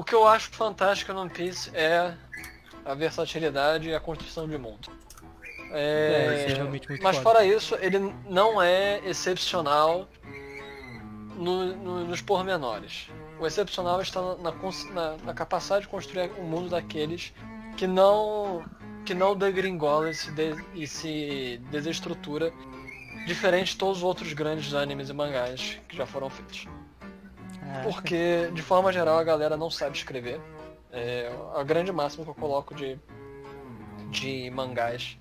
O que eu acho fantástico no One Piece é a versatilidade e a construção de mundo. É, É, é mas foda. fora isso, ele não é excepcional no- no- nos pormenores. O excepcional está na, na na- capacidade de construir um mundo daqueles que não que não degringola e se, de- e se desestrutura, diferente de todos os outros grandes animes e mangás que já foram feitos. Caraca. Porque, de forma geral, a galera não sabe escrever. É, a grande máxima que eu coloco de, de mangás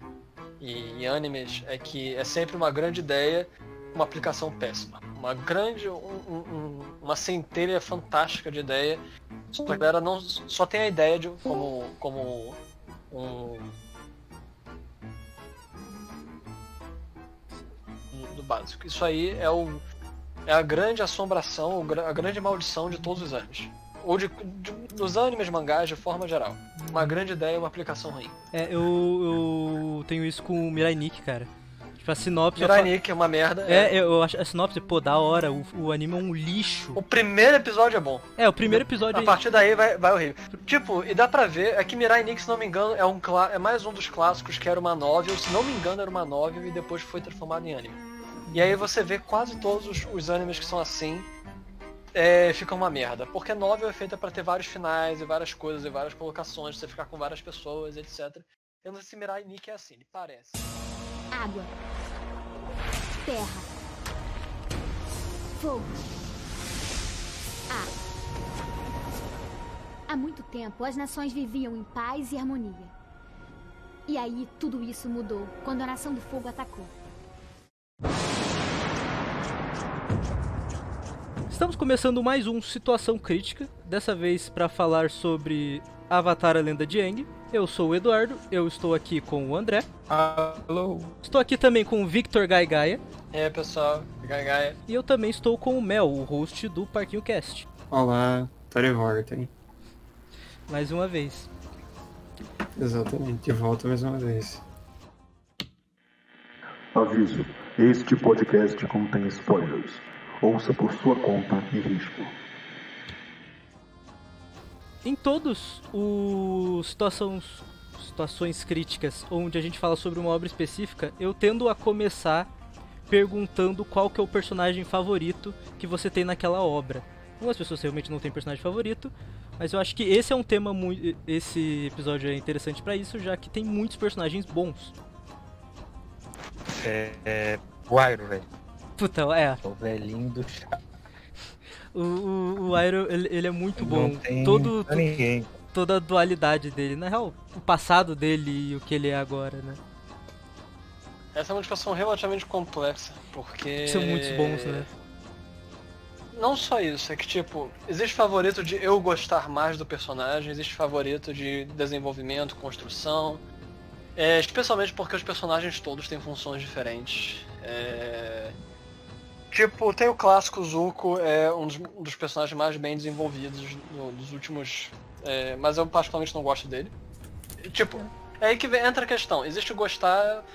e, e animes é que é sempre uma grande ideia, uma aplicação péssima. Uma grande, um- um- uma centelha fantástica de ideia, só que a galera não, só tem a ideia de como, como um... do básico. Isso aí é o é a grande assombração, a grande maldição de todos os animes. Ou de, de- dos animes mangás de forma geral. Uma grande ideia e uma aplicação ruim. É, eu, eu tenho isso com o Mirai Nikki, cara. Tipo, a sinopse... eu Mirai Nikki é uma merda. É, eu acho a sinopse, pô, da hora, o, o anime é um lixo. O primeiro episódio é bom. É, o primeiro episódio... A partir daí vai, vai horrível. Tipo, e dá pra ver, é que Mirai Nikki, se não me engano, é, um, é mais um dos clássicos que era uma novel. Se não me engano, era uma novel e depois foi transformado em anime. E aí você vê quase todos os, os animes que são assim. É, ficam uma merda. Porque novel é feita pra ter vários finais e várias coisas e várias colocações, você ficar com várias pessoas, etc. Eu não sei se Mirai Nikki é assim, ele parece. Água. Terra. Fogo. Ar. Há muito tempo, as nações viviam em paz e harmonia. E aí, tudo isso mudou quando a Nação do Fogo atacou. Estamos começando mais um Situação Crítica, dessa vez para falar sobre Avatar A Lenda de Aang. Eu sou o Eduardo, eu estou aqui com o André, Alô? estou aqui também com o Victor Gaigaia E aí, pessoal, Gaia. e eu também estou com o Mel, o host do Parquinho Cast. Olá, tô de volta, hein? Mais uma vez. Exatamente, de volta mais uma vez. Aviso: este podcast contém spoilers. Ouça por sua conta e risco. Em todos os situações, situações críticas onde a gente fala sobre uma obra específica, eu tendo a começar perguntando qual que é o personagem favorito que você tem naquela obra. Algumas pessoas realmente não têm personagem favorito, mas eu acho que esse é um tema muito. Esse episódio é interessante pra isso, já que tem muitos personagens bons. É, é o Iron, velho. Puta, é. O velhinho do chá. O, o, o Iroh, ele, ele é muito bom. Não tem Todo, pra ninguém. toda a dualidade dele. Na real, o passado dele e o que ele é agora, né? Essa é uma discussão relativamente complexa, porque. São muitos bons, né? Não só isso, é que tipo, existe favorito de eu gostar mais do personagem, existe favorito de desenvolvimento, construção. É, especialmente porque os personagens todos têm funções diferentes. É, Tipo, tem o clássico Zuko, é um dos, um dos personagens mais bem desenvolvidos no- dos últimos. é, mas eu particularmente não gosto dele. E, Tipo, é aí que vem- entra a questão. Existe gostar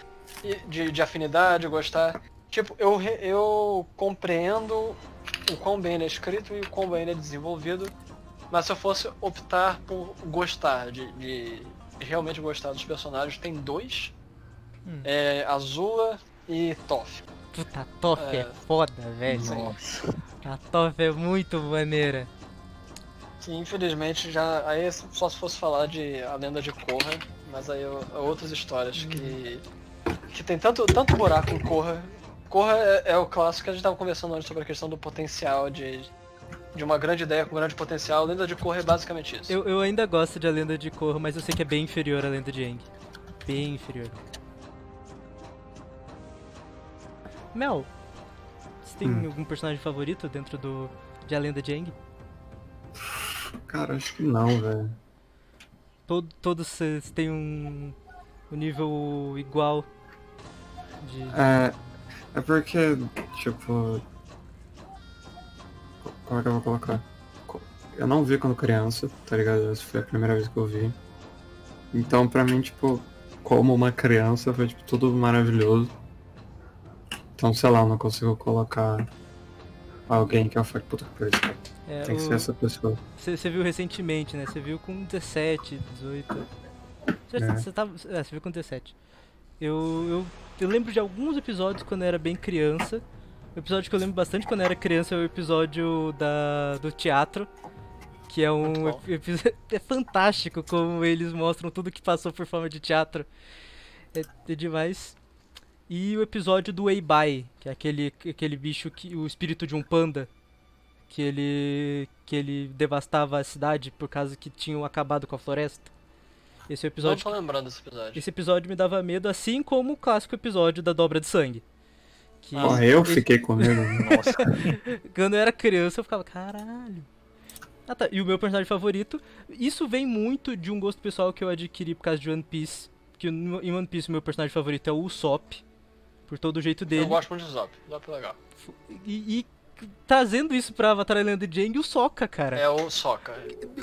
de, de afinidade, gostar. Tipo, eu, eu compreendo o quão bem ele é escrito e o quão bem ele é desenvolvido. Mas se eu fosse optar por gostar, de, de realmente gostar dos personagens, tem dois. Hum. É Azula e Toph. Puta, a Toff é, É. foda, velho. Nossa. A Toff é muito maneira. Que infelizmente já. Aí é só se fosse falar de A Lenda de Korra, mas aí é outras histórias que. que tem tanto, tanto buraco em Korra. Korra é, é o clássico que a gente tava conversando antes sobre a questão do potencial de. de uma grande ideia com grande potencial. A Lenda de Korra é basicamente isso. Eu, eu ainda gosto de A Lenda de Korra, mas eu sei que é bem inferior à Lenda de Aang. Bem inferior. Mel, você tem Hum. algum personagem favorito dentro do de A Lenda de Aang? Cara, acho que não, velho. Todo, todos vocês têm um, um nível igual de... É. É porque, tipo. Como é que eu vou colocar? Co- Eu não vi quando criança, tá ligado? Essa foi a primeira vez que eu vi. Então, pra mim, tipo, como uma criança, foi, tipo, tudo maravilhoso. Então, sei lá, eu não consigo colocar alguém que eu falo, puta que pariu, cara. É, Tem que o- ser essa pessoa. Você viu recentemente, né? Você viu com 17, 18. Você, É. tava. É, você viu com 17. Eu, eu, eu lembro de alguns episódios quando eu era bem criança. O episódio que eu lembro bastante quando eu era criança é o episódio da, do teatro. Que é um episódio. É fantástico como eles mostram tudo que passou por forma de teatro. É, é demais. E o episódio do Weibai, que é aquele, aquele bicho que. o espírito de um panda que ele que ele devastava a cidade por causa que tinham acabado com a floresta. Esse é o Não episódio tô lembrando desse episódio. esse episódio me dava medo, assim como o clássico episódio da dobra de sangue. Que Ah, eu esse- fiquei com medo. Nossa, quando eu era criança eu ficava, caralho. Ah tá, e o meu personagem favorito, isso vem muito de um gosto pessoal que eu adquiri por causa de One Piece. Que em One Piece o meu personagem favorito é o Usopp, por todo o jeito dele. Eu gosto muito de Zop. Zop é legal. E, e trazendo isso pra Avatar Aang e o Sokka, cara. É o Soca.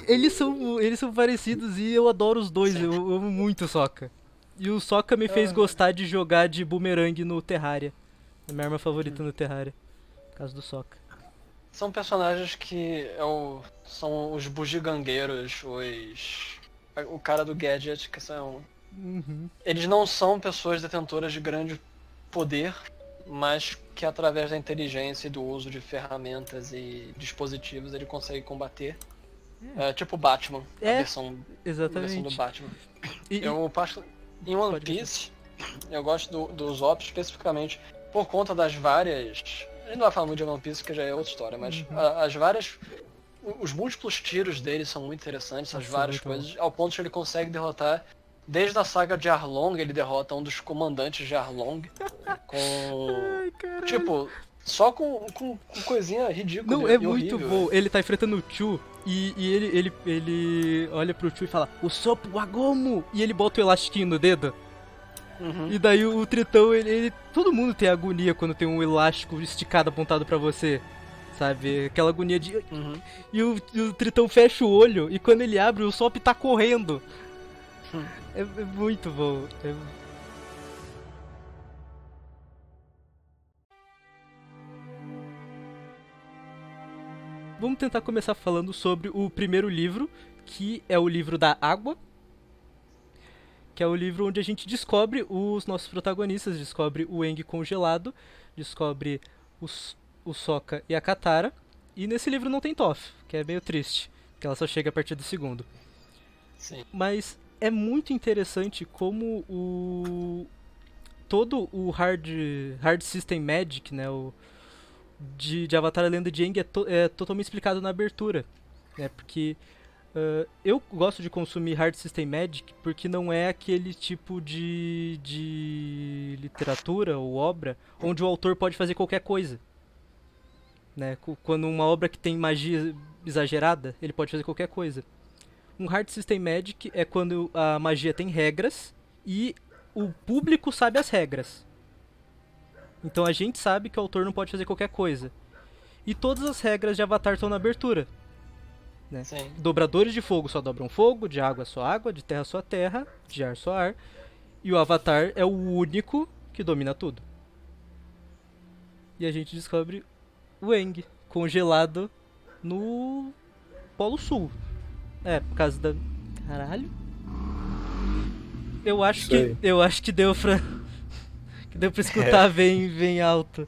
Eles são, eles são parecidos e eu adoro os dois, eu, eu amo muito o Sokka. E o Sokka me fez Ah. gostar de jogar de boomerang no Terraria. É minha arma favorita no Terraria. Por causa do Sokka. São personagens que é o, são os bugigangueiros, os. O cara do gadget, que são. Uhum. Eles não são pessoas detentoras de grande poder, mas que através da inteligência e do uso de ferramentas e dispositivos ele consegue combater. É, tipo Batman, É, a versão, a versão do Exatamente. Batman. E- Eu passo em One Piece, eu gosto do, dos Ops especificamente por conta das várias. A gente não vai falar muito de One Piece porque já é outra história, mas Uhum. a- as várias. Os múltiplos tiros dele são muito interessantes, as Nossa, várias muito bom. coisas, ao ponto de que ele consegue derrotar. Desde a saga de Arlong, ele derrota um dos comandantes de Arlong. Com. Ai. Tipo, só com, com, com coisinha ridícula. Não, é muito horrível. bom. Ele tá enfrentando o Chu e, e ele, ele, ele olha pro Chu e fala, o Sopo Wagomo! E ele bota o elastiquinho no dedo. Uhum. E daí o Tritão, ele, ele- Todo mundo tem agonia quando tem um elástico esticado apontado pra você. Sabe? Aquela agonia de. Uhum. E o, e o Tritão fecha o olho e quando ele abre, o Sop tá correndo. Hum. É, é muito bom. É- Vamos tentar começar falando sobre o primeiro livro, que é o livro da água. Que é o livro onde a gente descobre os nossos protagonistas, descobre o Eng congelado, descobre os, o Sokka e a Katara. E nesse livro não tem Toph, que é meio triste, que ela só chega a partir do segundo. Sim. Mas é muito interessante como o todo o hard hard system magic, né, o de, de Avatar: A Lenda de Aang é, to- é totalmente explicado na abertura, né? Porque ah, eu gosto de consumir hard system magic porque não é aquele tipo de de literatura ou obra onde o autor pode fazer qualquer coisa. Né? Quando uma obra que tem magia exagerada, ele pode fazer qualquer coisa. Um hard system magic é quando a magia tem regras e o público sabe as regras. Então a gente sabe que o autor não pode fazer qualquer coisa. E todas as regras de Avatar estão na abertura. Sim. Dobradores de fogo só dobram fogo, de água só água, de terra só terra, de ar só ar. E o Avatar é o único que domina tudo. E a gente descobre o Eng congelado no Polo Sul. É, por causa da. Caralho. Eu acho que. Eu acho que deu pra. que deu pra escutar bem, bem alto.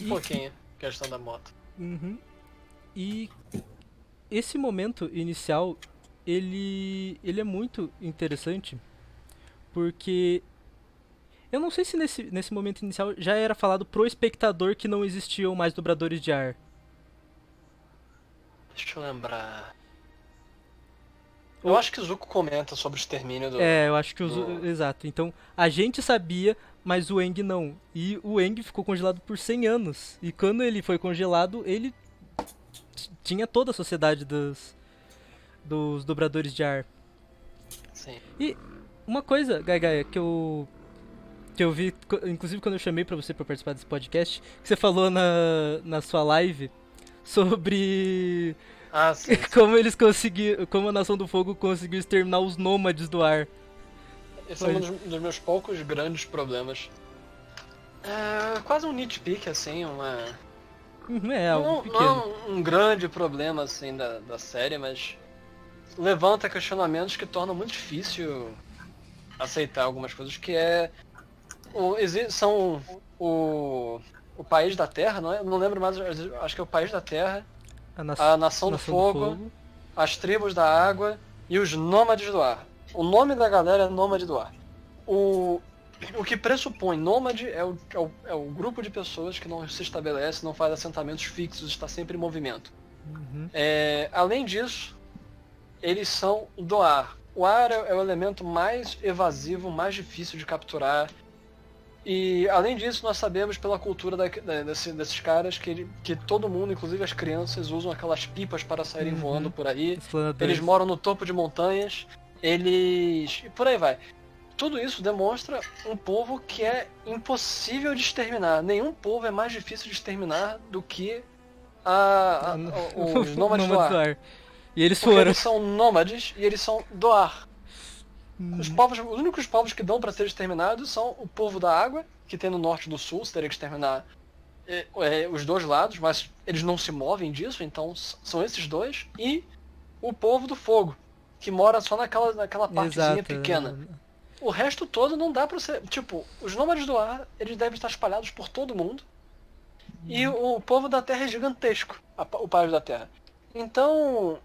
Um pouquinho, questão da moto. Uhum. E esse momento inicial, ele, ele é muito interessante, porque eu não sei se nesse, nesse momento inicial já era falado pro espectador que não existiam mais dobradores de ar. Deixa eu lembrar. Eu acho que o Zuko comenta sobre o extermínio do. É, eu acho que os. do- Exato. Então, a gente sabia, mas o Eng não. E o Eng ficou congelado por 100 anos. E quando ele foi congelado, ele tinha toda a sociedade dos, dos dobradores de ar. Sim. Uma coisa, Gai Gaia, que eu que eu vi, inclusive quando eu chamei pra você pra participar desse podcast, que você falou na, na sua live sobre Ah, sim. como eles conseguiram, como a Nação do Fogo conseguiu exterminar os nômades do ar. Esse é um dos, dos meus poucos grandes problemas. É quase um nitpick, assim, uma. Uhum, É, algo não, não é um, grande problema, assim, da, da série, mas levanta questionamentos que tornam muito difícil aceitar algumas coisas, que é. O, são o, o país da Terra, não é? Não lembro mais, acho que é o país da Terra, A, na... a Nação, do, fogo, as tribos da água e os nômades do ar. O nome da galera é Nômade do Ar. O, o que pressupõe nômade é o, é, o, é o grupo de pessoas que não se estabelece, não faz assentamentos fixos, está sempre em movimento. Uhum. É, além disso, eles são do ar. O ar é o elemento mais evasivo, mais difícil de capturar. E além disso, nós sabemos pela cultura da- da- desse- desses caras que, que todo mundo, inclusive as crianças, usam aquelas pipas para saírem Uhum. voando por aí. Eles moram no topo de montanhas, eles. e por aí vai. Tudo isso demonstra um povo que é impossível de exterminar. Nenhum povo é mais difícil de exterminar do que a, a- a- os nômades do ar. E eles Porque foram. eles são nômades e eles são do ar. Os, povos, os únicos povos que dão para ser exterminados são o povo da água, que tem no norte e no sul, você teria que exterminar é, é, os dois lados, mas eles não se movem disso, então são esses dois, e o povo do fogo, que mora só naquela, naquela partezinha Exato. pequena. O resto todo não dá pra ser. Tipo, os nômades do ar, eles devem estar espalhados por todo mundo. E o povo da Terra é gigantesco, a o país da Terra. Então.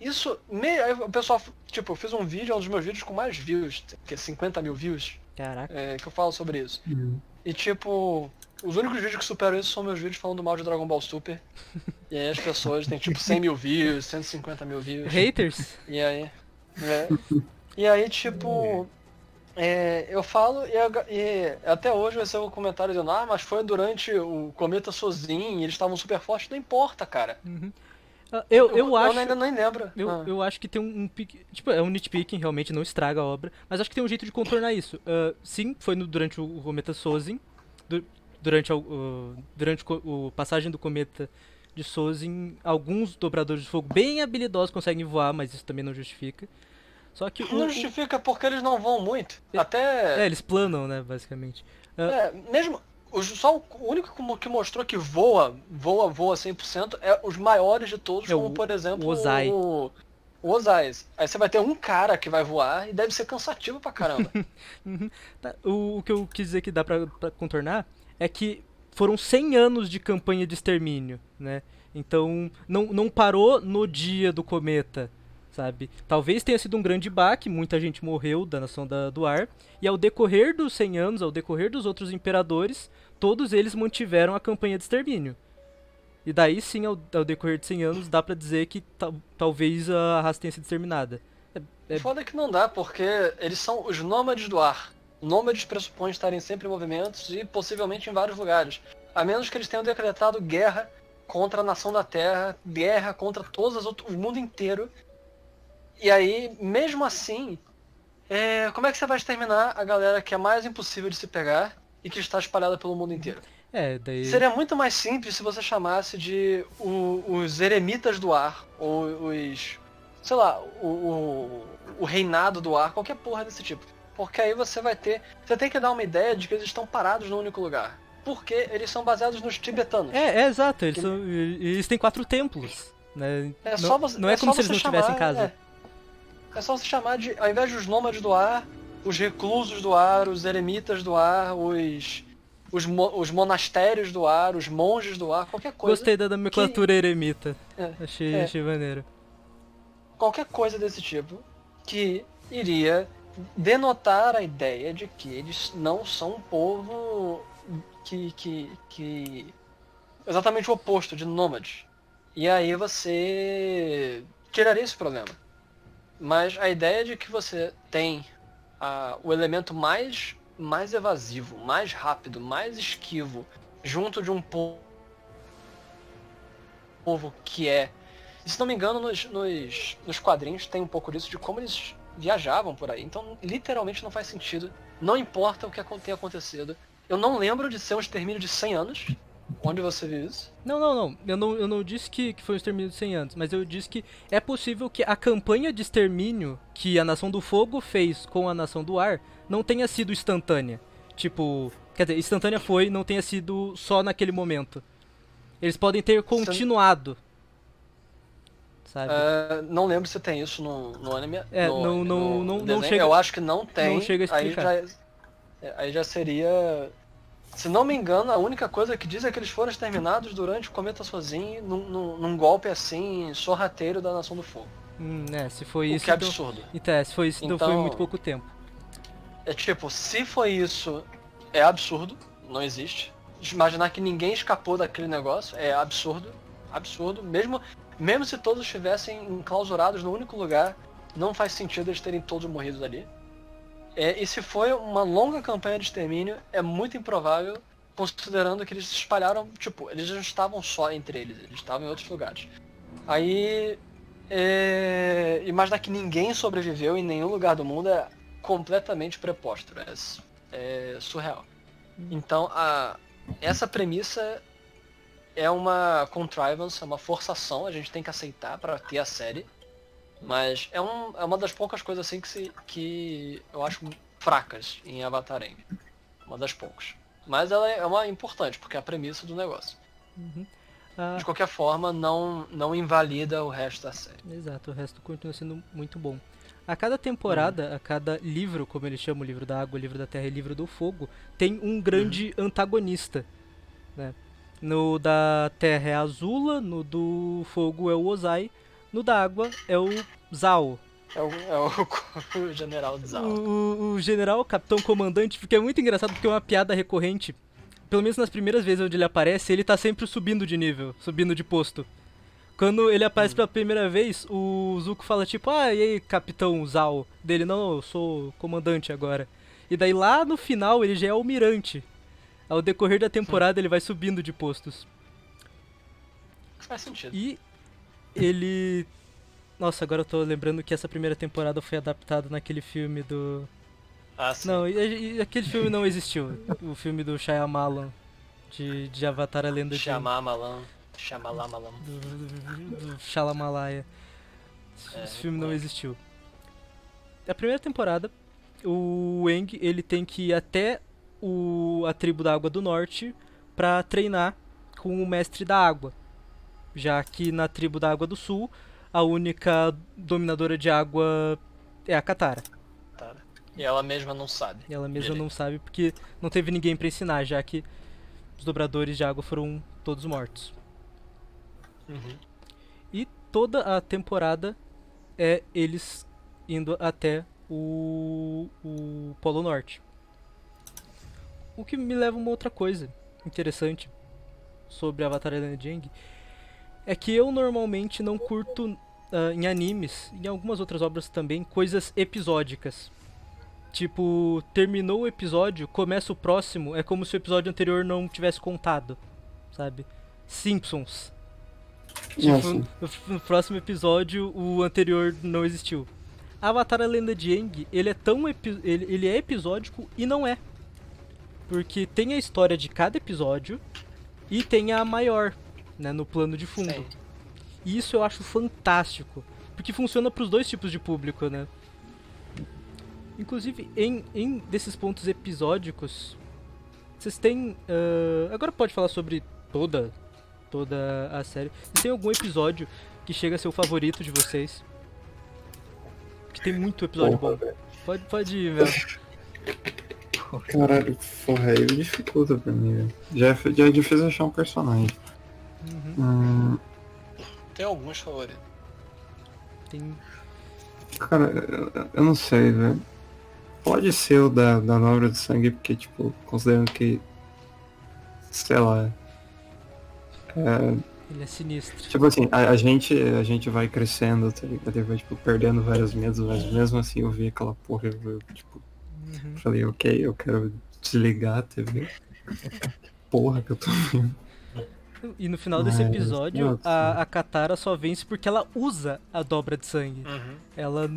Isso. Me, aí o pessoal, tipo, eu fiz um vídeo, é um dos meus vídeos com mais views, que é 50 mil views, Caraca. é, que eu falo sobre isso. Uhum. E tipo, os únicos vídeos que superam isso são meus vídeos falando mal de Dragon Ball Super. E aí as pessoas têm tipo 100 mil views, 150 mil views. Haters? E aí. é. E aí, tipo. é, eu falo e, e até hoje vai ser o comentário dizendo, ah, mas foi durante o cometa sozinho, e eles estavam super fortes, não importa, cara. Uhum. Ah, Eu, eu, acho. ainda nem lembro. Eu, Ah. eu acho que tem um, um pique. Tipo, é um nitpicking, realmente não estraga a obra. Mas acho que tem um jeito de contornar isso. Ah, sim, foi no- durante o, o cometa Sozin. du- durante, o- o, durante o, o passagem do cometa de Sozin, alguns dobradores de fogo bem habilidosos conseguem voar, mas isso também não justifica. Só que Não o- justifica porque eles não vão muito. É, Até. é, eles planam, né, basicamente. É, mesmo. Só o único que mo- que mostrou que voa, voa, voa 100% é os maiores de todos, É como o- por exemplo o Ozai. o, o Ozai. Aí você vai ter um cara que vai voar e deve ser cansativo pra caramba. Tá, O, o que eu quis dizer que dá pra, pra contornar é que foram 100 anos de campanha de extermínio, né? Então, não, não parou no dia do cometa, sabe? Talvez tenha sido um grande baque, muita gente morreu da Nação da, do Ar, e ao decorrer dos 100 anos, ao decorrer dos outros imperadores, todos eles mantiveram a campanha de extermínio. E daí sim, ao, ao decorrer de 100 anos, dá pra dizer que tal- talvez a raça tenha sido exterminada. É- Foda que não dá, porque eles são os nômades do ar. Nômades pressupõem estarem sempre em movimentos e possivelmente em vários lugares. A menos que eles tenham decretado guerra contra a nação da Terra, guerra contra as outras, o mundo inteiro. E aí, mesmo assim, é, como é que você vai exterminar a galera que é mais impossível de se pegar e que está espalhada pelo mundo inteiro? É, daí. Seria muito mais simples se você chamasse de o- os eremitas do ar, ou os. sei lá, o, o, o reinado do ar, qualquer porra desse tipo. Porque aí você vai ter. Você tem que dar uma ideia de que eles estão parados num único lugar. Porque eles são baseados nos tibetanos. É, é exato, eles, são, eles têm quatro templos, né? É não, só você, não é, como só se eles não estivessem em casa. É. Só você chamar de, ao invés dos nômades do ar, os reclusos do ar, os eremitas do ar, os, os, mo- os monastérios do ar, os monges do ar, qualquer coisa. Gostei da nomenclatura eremita. É, Achei, é. achei maneiro. qualquer coisa desse tipo que iria denotar a ideia de que eles não são um povo que, que, que exatamente o oposto de nômades. E aí você tiraria esse problema. Mas a ideia de que você tem ah, o elemento mais, mais evasivo, mais rápido, mais esquivo, junto de um po- povo que é se não me engano, nos, nos, nos quadrinhos tem um pouco disso de como eles viajavam por aí. Então, literalmente não faz sentido. Não importa o que tenha acontecido. Eu não lembro de ser um extermínio de 100 anos. Onde você viu isso? Não, não, não. Eu não, eu não disse que, que foi um extermínio de 100 anos, mas eu disse que é possível que a campanha de extermínio que a Nação do Fogo fez com a Nação do Ar não tenha sido instantânea. Tipo, Quer dizer, instantânea foi, não tenha sido só naquele momento. Eles podem ter continuado. Sabe? É, não lembro se tem isso no, no anime. É, no, não- no não- não- não desenho. chega- Eu acho que não tem. não chega a aí explicar. já, é, aí já seria. Se não me engano, a única coisa que diz é que eles foram exterminados durante o Cometa Sozinho, num, num, num golpe assim, sorrateiro da Nação do Fogo. Hum, é, se foi o isso. que é então- absurdo. Então, é, se foi isso, então foi Então- muito pouco tempo. É tipo, se foi isso, é absurdo, não existe. Imaginar que ninguém escapou daquele negócio é absurdo, absurdo. Mesmo, mesmo se todos estivessem enclausurados no único lugar, não faz sentido eles terem todos morrido ali. É, e se foi uma longa campanha de extermínio, é muito improvável, considerando que eles se espalharam, tipo, eles não estavam só entre eles, eles estavam em outros lugares. Aí, é, imaginar que ninguém sobreviveu em nenhum lugar do mundo é completamente preposto, é, é surreal. Então, a, essa premissa é uma contrivance, é uma forçação, a gente tem que aceitar para ter a série. Mas é, um, é uma das poucas coisas assim que, se, que eu acho fracas em Avatar Aang. Uma das poucas. Mas ela é uma importante, porque é a premissa do negócio. Ah, De qualquer forma, não, não invalida o resto da série. Exato, o resto continua sendo muito bom. A cada temporada, a cada livro, como eles chamam, o livro da água, o livro da terra e o livro do fogo, tem um grande antagonista. Né? No da terra é a Azula, no do fogo é o Ozai, no da água é o Zao. É o, é o, o general Zao. O, o- general, o capitão comandante, porque é muito engraçado porque é uma piada recorrente. Pelo menos nas primeiras vezes onde ele aparece, ele tá sempre subindo de nível, subindo de posto. Quando ele aparece pela primeira vez, o Zuko fala tipo, ah, e aí, capitão Zao? Dele, não, eu sou comandante agora. E daí lá no final ele já é almirante. Ao decorrer da temporada ele vai subindo de postos. Faz sentido. E ele. Nossa, agora eu tô lembrando que essa primeira temporada foi adaptada naquele filme do. Ah, sim. Não, e, e aquele filme não existiu. o filme do Shyamalan. De, de Avatar a Lenda de Chamar Malan. Chamar Malan. do, do, do Shalamalaya. Esse- É, Esse filme não claro. existiu. A primeira temporada, o Eng ele tem que ir até o, a tribo da Água do Norte pra treinar com o Mestre da Água. Já que na tribo da Água do Sul, a única dominadora de água é a Katara. E ela mesma não sabe. E ela mesma Direito. não sabe porque não teve ninguém pra ensinar, já que os dobradores de água foram todos mortos. Uhum. E toda a temporada é eles indo até o, o Polo Norte. O que me leva a uma outra coisa interessante sobre Avatar A Lenda de Aang é que eu normalmente não curto ah, em animes, em algumas outras obras também, coisas episódicas. Tipo, terminou o episódio, começa o próximo, é como se o episódio anterior não tivesse contado, sabe? Simpsons. Tipo, Nossa. no, no próximo episódio, o anterior não existiu. Avatar A Lenda de Aang, ele é tão ele, ele é episódico e não é. Porque tem a história de cada episódio e tem a maior, né, no plano de fundo. Sim. E isso eu acho fantástico, porque funciona para os dois tipos de público, né? Inclusive, em, em desses pontos episódicos, vocês têm. ah, agora pode falar sobre toda toda a série. Vocês têm algum episódio que chega a ser o favorito de vocês? Que tem muito episódio Porra, bom. velho. Pode, pode ir, velho. Caralho, porra, aí dificulta pra mim, velho. Já, já é difícil achar um personagem. Uhum. Hum, Tem alguns favoritos. Tem. cara, eu, eu não sei, velho. Pode ser o da, da Nobra do Sangue, porque, tipo, considerando que. Sei lá. É, Ele é sinistro. tipo assim, a, a gente, a gente vai crescendo, tá ligado? Vai, tipo, perdendo vários medos, mas mesmo assim eu vi aquela porra, eu, tipo, Uhum. falei, ok, eu quero desligar a TV. Porra que eu tô vendo. E no final desse episódio, a, a Katara só vence porque ela usa a dobra de sangue. Uhum. Ela.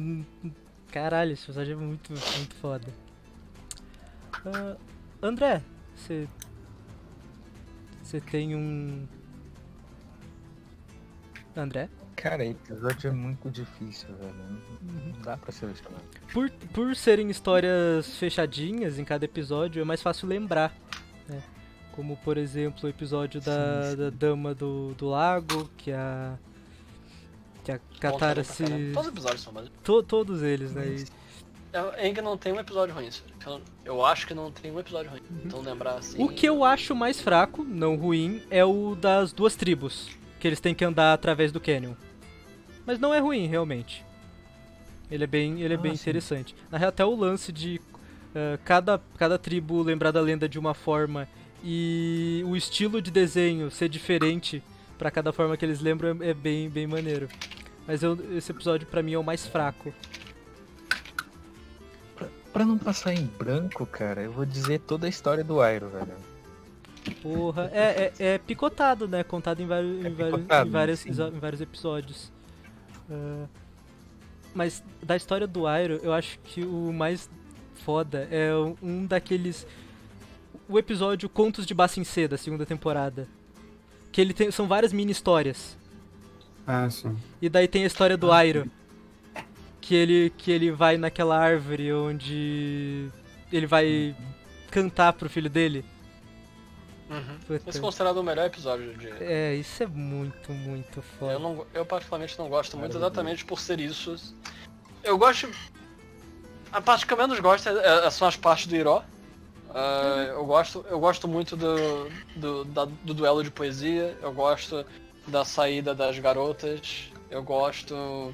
Caralho, esse episódio é muito, muito foda. Ah, André, você. Você tem um. André? Cara, episódio é muito difícil, velho. Não dá pra selecionar. Por, por serem histórias fechadinhas em cada episódio, é mais fácil lembrar. Né? Como, por exemplo, o episódio da, Sim, sim. da Dama do, do Lago, que a. Que a Katara se. Todos os episódios são bons. to- todos eles, né? E- É não tem um episódio ruim. Eu, eu acho que não tem um episódio ruim. Então lembrar assim. O que eu acho mais fraco, não ruim, é o das duas tribos. Que eles têm que andar através do canyon. Mas não é ruim, realmente. Ele é bem, ele é Ah, bem sim. interessante. Na real, até o lance de eh, cada, cada tribo lembrar da lenda de uma forma e o estilo de desenho ser diferente pra cada forma que eles lembram é, bem, bem maneiro. Mas eu- esse episódio pra mim é o mais fraco. Pra, pra não passar em branco, cara, eu vou dizer toda a história do Iroh, velho. Porra, é, é, é picotado, né? Contado em, vários, É em, vários, em, sim. em vários episódios. Ah, mas da história do Iroh, eu acho que o mais foda é um daqueles. O episódio Contos de Bassin C da segunda temporada. Que ele tem. São várias mini histórias. Ah, sim. E daí tem a história do Iroh. Que ele, que ele vai naquela árvore onde ele vai cantar pro filho dele. Uhum. Esse é considerado o melhor episódio de. É, isso é muito, muito foda. Eu, não, eu particularmente não gosto muito exatamente por ser isso. Eu gosto. A parte que eu menos gosto é- é- são as partes do Iró. Ah, eu, gosto, eu gosto muito do, do, da- do duelo de poesia, eu gosto da saída das garotas, eu gosto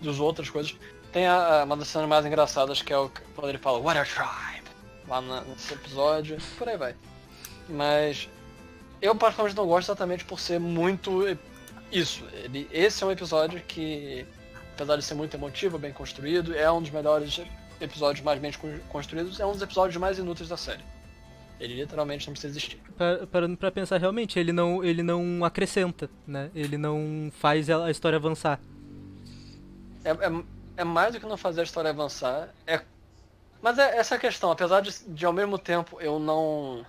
dos outras coisas. Tem a- uma das cenas mais engraçadas que é o, quando ele fala What a Tribe! Lá na- nesse episódio, por aí vai. Mas eu particularmente não gosto exatamente por ser muito isso. Ele, esse é um episódio que, apesar de ser muito emotivo, bem construído, é um dos melhores episódios mais bem con- construídos, é um dos episódios mais inúteis da série. Ele literalmente não precisa existir. Pa- Parando pra pensar, realmente, ele não, ele não acrescenta, né? Ele não faz a história avançar. É, é, é mais do que não fazer a história avançar. É, mas é essa a questão, apesar de, de ao mesmo tempo eu não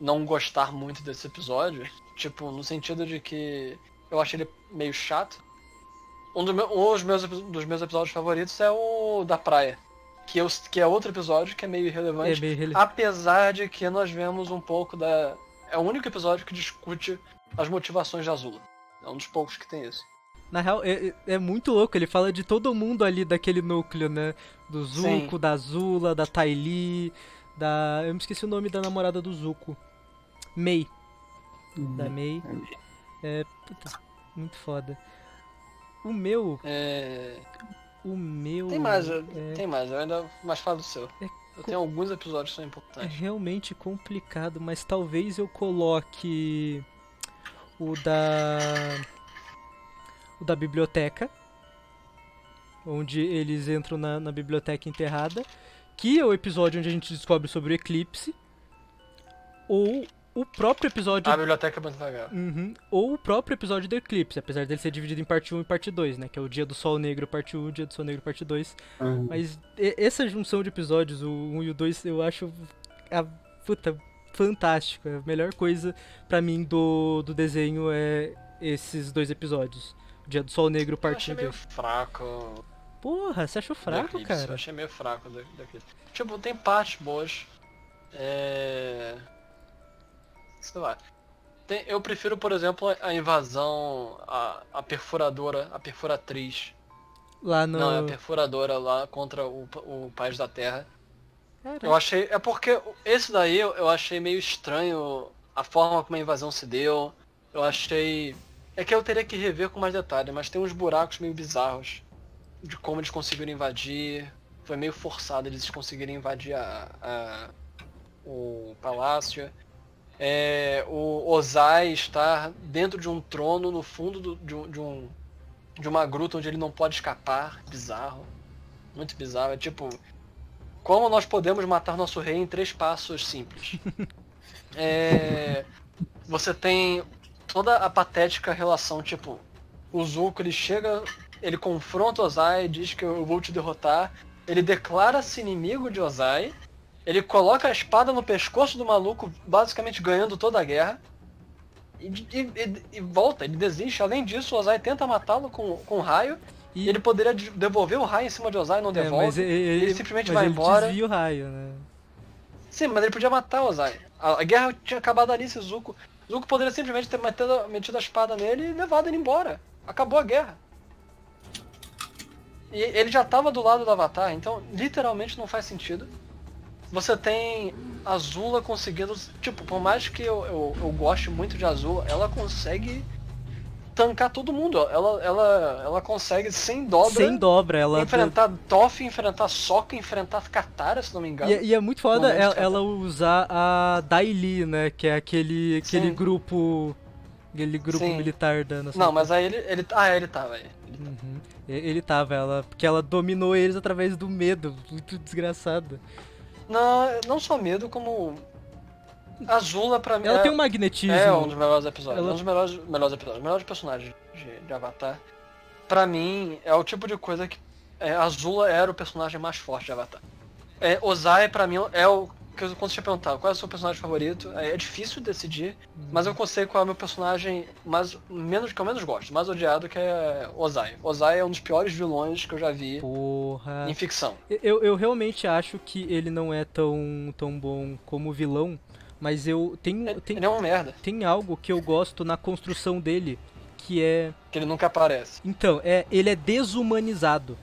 não gostar muito desse episódio, tipo, no sentido de que eu achei ele meio chato. Um, do meu, um dos, meus, dos meus episódios favoritos é o da praia. Que, eu, que é outro episódio que é meio irrelevante. É meio rele- Apesar de que nós vemos um pouco da. É o único episódio que discute as motivações de Azula. É um dos poucos que tem isso. Na real, é, é- é muito louco, ele fala de todo mundo ali daquele núcleo, né? Do Zuko, Sim. da Azula, da Tylee, da... Eu me esqueci o nome da namorada do Zuko. Mei. Da Mei. É, puta, muito foda. O meu, É. o meu... Tem mais, é, tem mais, eu ainda mais falo do seu. É Eu tenho alguns episódios que são É importantes. realmente complicado, mas talvez eu coloque o da o da biblioteca, onde eles entram na, na biblioteca enterrada, que é o episódio onde a gente descobre sobre o eclipse, ou o próprio episódio A biblioteca é muito legal. Uhum. Ou o próprio episódio do Eclipse, apesar dele ser dividido em parte 1 e parte 2, né? Que é o Dia do Sol Negro, parte 1, Dia do Sol Negro, parte 2. Uhum. Mas essa junção de episódios, o 1 e o 2, eu acho a puta fantástico. A melhor coisa pra mim do, do desenho é esses dois episódios. Dia do Sol Negro, Eu parte achei 1 meio fraco. Porra, você achou fraco, Eclipse, Eu cara? achei meio fraco da- daquele. Tipo, tem partes boas. É. Sei lá. Tem- eu prefiro, por exemplo, a invasão, a, a perfuradora, a perfuratriz. Lá no. Não, é a perfuradora lá contra o, o País da Terra. Caraca. Eu achei. É porque esse daí eu, eu achei meio estranho a forma como a invasão se deu. Eu achei. É que eu teria que rever com mais detalhe, mas tem uns buracos meio bizarros de como eles conseguiram invadir. Foi meio forçado eles conseguirem invadir a, a- o palácio. É, o Ozai estar dentro de um trono no fundo do- de, de um de uma gruta onde ele não pode escapar. Bizarro. Muito bizarro. É tipo. Como nós podemos matar nosso rei em três passos simples? É, você tem toda a patética relação, tipo, o Zuko ele chega, ele confronta Ozai, diz que eu vou te derrotar, ele declara-se inimigo de Ozai, ele coloca a espada no pescoço do maluco, basicamente ganhando toda a guerra. E, e- e- volta, ele desiste. Além disso, o Ozai tenta matá-lo com, com um raio. E ele poderia de- devolver o raio em cima de Ozai e não É, devolve. mas ele, ele simplesmente mas vai ele embora. desvia o raio, né? Sim, mas ele podia matar o Ozai. A, a guerra tinha acabado ali, se Zuko. Zuko poderia simplesmente ter metido, metido a espada nele e levado ele embora. Acabou a guerra. E ele já tava do lado do Avatar, então literalmente não faz sentido. Você tem Azula conseguindo. Tipo, por mais que eu, eu, eu goste muito de Azula, ela consegue tancar todo mundo. Ela, ela, ela consegue sem dobra. Sem dobra, ela. Enfrentar Toph, enfrentar Sokka, enfrentar Katara, se não me engano. E, é- e é muito foda ela, ela usar a Daili, né? Que é aquele, aquele Sim. grupo. Aquele grupo Sim. militar da nação. Não, mas aí ele. ele ah, ele tava aí. Uhum. E- Ele tava, ela. Porque ela dominou eles através do medo. Muito desgraçada. Não, não só medo, como. Azula pra mim. Ela é, tem um magnetismo. É um dos melhores episódios. Ela- Um dos melhores, melhores episódios. Melhores personagens de, de Avatar. Pra mim, é o tipo de coisa que. É, Azula era o personagem mais forte de Avatar. É, Ozai, pra mim, é o. que eu- Quando você perguntar qual é o seu personagem favorito, é, difícil decidir, mas eu consigo qual é o meu personagem mais, menos, que eu menos gosto, mais odiado, que é Ozai. Ozai é um dos piores vilões que eu já vi Porra. em ficção. Eu, eu realmente acho que ele não é tão, tão bom como vilão, mas eu tenho, Ele, tem, ele é uma merda, tem algo que eu gosto na construção dele, que é. que ele nunca aparece. Então, é, ele é desumanizado.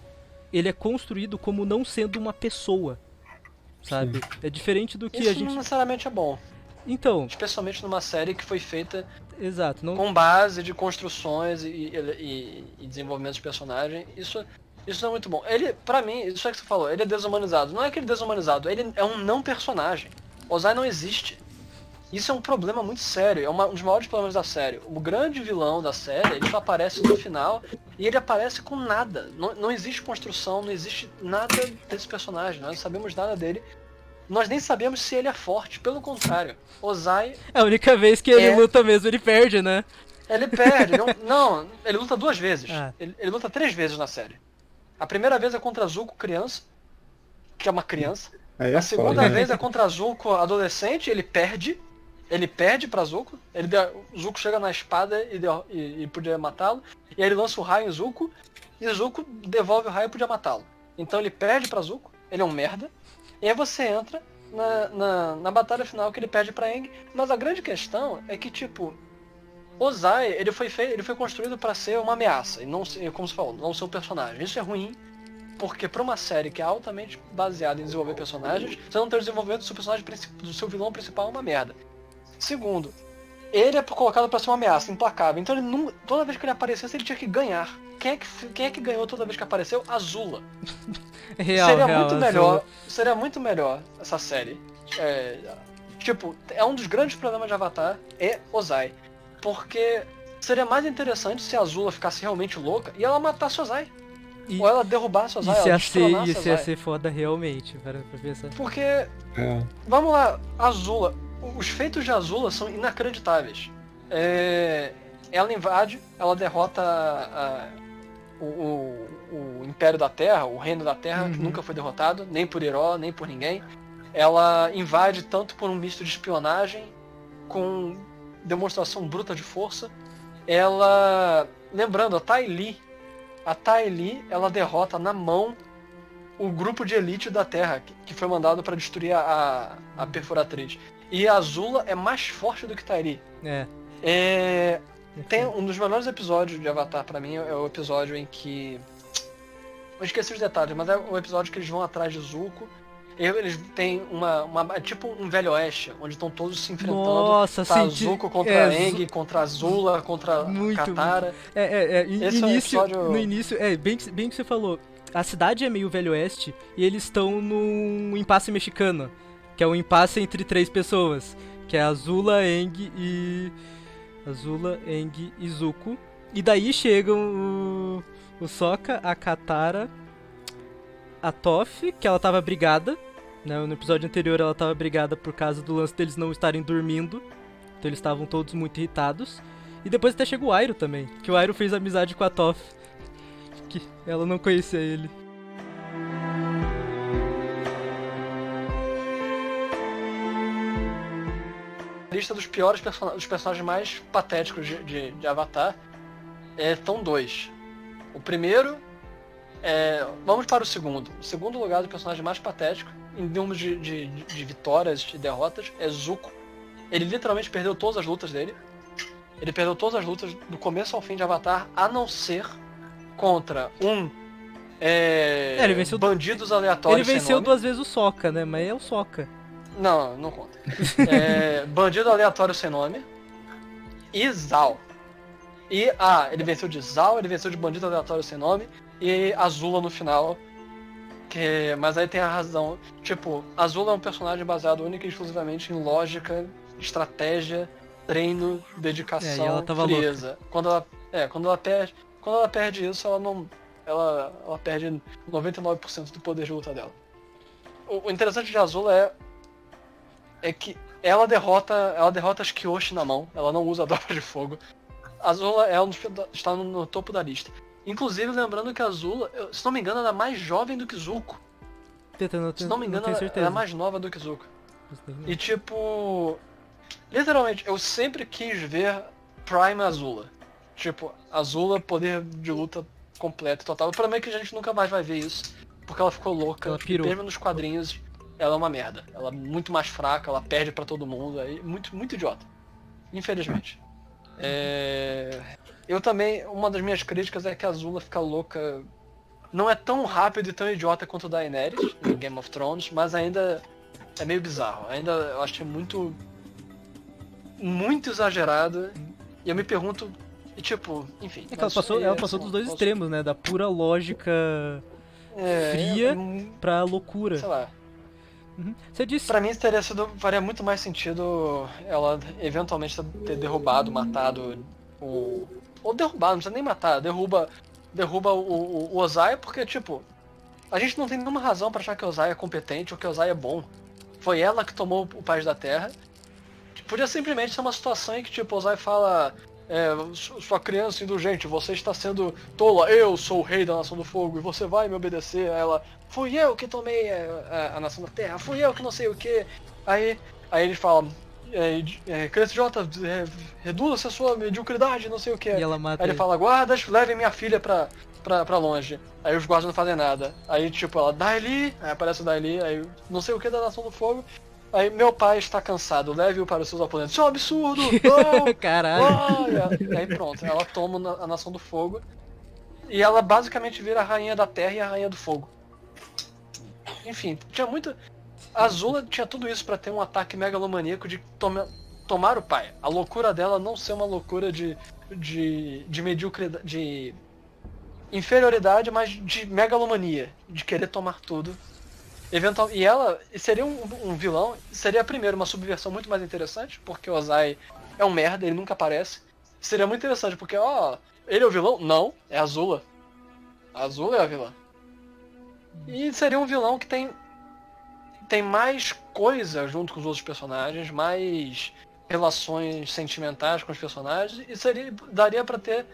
Ele é construído como não sendo uma pessoa. Sabe? É diferente do que Isso a não gente. necessariamente é bom. Então, Especialmente numa série que foi feita exato. Não... com base de construções e, e- e desenvolvimento de personagem. Isso, isso não é muito bom. Ele, pra mim, isso é que você falou, ele é desumanizado. Não é que ele é desumanizado, ele é um não personagem. Ozai não existe. Isso é um problema muito sério, é uma- um dos maiores problemas da série. O grande vilão da série, ele só aparece no final e ele aparece com nada. Não, não existe construção, não existe nada desse personagem. Nós não sabemos nada dele. Nós nem sabemos se ele é forte, pelo contrário. Ozai É a única vez que ele É. luta mesmo, ele perde, né? ele perde. ele não, não, ele luta duas vezes. Ah. Ele, ele luta três vezes na série. A primeira vez é contra Zuko criança, que é uma criança. É A segunda foda. vez é contra Zuko adolescente, ele perde. Ele perde pra Zuko. Ele o Zuko chega na espada e, deu- e- e podia matá-lo. E aí ele lança o raio em Zuko. E Zuko devolve o raio e podia matá-lo. Então ele perde pra Zuko. Ele é um merda. E aí você entra na, na, na batalha final que ele perde pra Aang. Mas a grande questão é que, tipo, Ozai, ele foi feito, ele foi construído pra ser uma ameaça. E não como você falou, não ser um personagem. Isso é ruim. Porque pra uma série que é altamente baseada em desenvolver personagens, você não ter o desenvolvimento do seu personagem do seu vilão principal é uma merda. Segundo, ele é colocado pra ser uma ameaça, implacável. Então ele não, toda vez que ele aparecesse, ele tinha que ganhar. Quem é que, quem é que ganhou toda vez que apareceu? Azula. Real, seria real. muito Azula. melhor. Seria muito melhor essa série. É, tipo, é um dos grandes problemas de Avatar é Ozai. Porque seria mais interessante se a Azula ficasse realmente louca e ela matasse Ozai. E- Ou ela derrubasse Ozai, Isso ela ia, ser, isso ia ser foda realmente, para pra pensar. Porque É. Vamos lá, Azula. Os feitos de Azula são inacreditáveis. É, ela invade, ela derrota a- o, o- o Império da Terra, o Reino da Terra, que Uhum. nunca foi derrotado, nem por Heró, nem por ninguém. Ela invade tanto por um misto de espionagem, com demonstração bruta de força. Ela. Lembrando, a Tai Li. A Tai Li, ela derrota na mão o grupo de elite da Terra, que- que foi mandado para destruir a, a perfuratriz. E a Azula é mais forte do que Tairi. É. É, tem um dos melhores episódios de Avatar pra mim é o episódio em que eu esqueci os detalhes, mas é o episódio que eles vão atrás de Zuko. Eles têm uma, uma é tipo um velho oeste, onde estão todos se enfrentando. Nossa, tá senti- Zuko contra é, Aang, contra Azula, contra Muito, Katara. É, é, é, in- é início, episódio- no início, é, bem bem que você falou, a cidade é meio Velho Oeste e eles estão num impasse mexicano, que é um impasse entre três pessoas, que é Azula, Eng e... Azula, Eng e Zuko. E daí chegam o, o Sokka, a Katara, a Toph, que ela tava brigada, né, no episódio anterior ela tava brigada por causa do lance deles não estarem dormindo, então eles estavam todos muito irritados. E depois até chega o Airo também, que o Airo fez amizade com a Toph. Que ela não conhecia ele. Lista dos piores person dos personagens mais patéticos de, de, de Avatar estão dois. O primeiro é. Vamos para o segundo. O segundo lugar do personagem mais patético, em número de, de, de vitórias e derrotas, é Zuko. Ele literalmente perdeu todas as lutas dele. Ele perdeu todas as lutas do começo ao fim de Avatar, a não ser contra um. É, É, ele venceu- bandidos aleatórios. Ele venceu duas vezes o Soca, né? Mas é o Soca. Não, não conta. É, bandido aleatório sem nome. E Zal. E, ah, ele venceu de Zal, ele venceu de bandido aleatório sem nome. E Azula no final. Que, mas aí tem a razão. Tipo, Azula é um personagem baseado única e exclusivamente em lógica, estratégia, treino, dedicação, É, ela frieza. Quando ela, é, quando ela perde, quando ela perde isso, ela não, ela, ela perde 99% do poder de luta dela. O, o interessante de Azula é é que ela derrota, ela derrota as Kyoshi na mão, ela não usa a dobra de fogo. Azula é um está no, no topo da lista. Inclusive, lembrando que a Azula, se não me engano, ela é mais jovem do que Zuko. Tentando, Se não me engano, tenho ela, é mais nova do que Zuko. E tipo. Literalmente, eu sempre quis ver Prime Azula. Tipo, Azula, poder de luta completo, total. O problema é que a gente nunca mais vai ver isso. Porque ela ficou louca. Ela pirou. Mesmo nos quadrinhos, ela é uma merda. Ela é muito mais fraca, ela perde pra todo mundo. É muito, muito idiota. Infelizmente. É... Eu também, uma das minhas críticas é que a Azula fica louca. Não é tão rápido e tão idiota quanto o Daenerys em Game of Thrones, mas ainda é meio bizarro. Ainda eu acho é muito. Muito exagerado. E eu me pergunto. E tipo, enfim. É que ela passou, é, ela passou são- dos dois são- extremos, né? Da pura lógica é, fria. hum, pra loucura. Sei lá. Uhum. Você disse. Pra mim teria sido. faria muito mais sentido ela eventualmente ter derrubado, matado o. Ou derrubado, não precisa nem matar, derruba. Derruba o, o, o Ozai, porque, tipo, a gente não tem nenhuma razão pra achar que o Ozai é competente ou que o Ozai é bom. Foi ela que tomou o País da Terra. Podia simplesmente ser uma situação em que, tipo, o Ozai fala. É, su- sua criança indulgente, você está sendo tola, eu sou o rei da Nação do Fogo e você vai me obedecer. Aí ela, fui eu que tomei é, a, a Nação da Terra, fui eu que não sei o que. Aí, aí ele fala, é, é, idiota, é, reduza a sua mediocridade, não sei o que. E ela mata Aí ele ele. fala, guardas, levem minha filha pra, pra, pra longe. Aí os guardas não fazem nada. Aí, tipo, ela, Daili, aí aparece o Daili, aí não sei o que da Nação do Fogo. Aí, meu pai está cansado, leve-o para os seus oponentes. Isso é um absurdo! Não! Caralho. Aí pronto, ela toma a Nação do Fogo. E ela basicamente vira a rainha da Terra e a rainha do Fogo. Enfim, tinha muito... A Azula tinha tudo isso pra ter um ataque megalomaníaco de toma- tomar o pai. A loucura dela não ser uma loucura de, de, de mediocridade, de inferioridade, mas de megalomania, de querer tomar tudo. Eventual... E ela seria um, um vilão, seria primeiro uma subversão muito mais interessante, porque o Ozai é um merda, ele nunca aparece. Seria muito interessante, porque, ó, ele é o vilão? Não, é a Azula. A Azula é a vilã. E seria um vilão que tem tem mais coisa junto com os outros personagens, mais relações sentimentais com os personagens e seria daria pra ter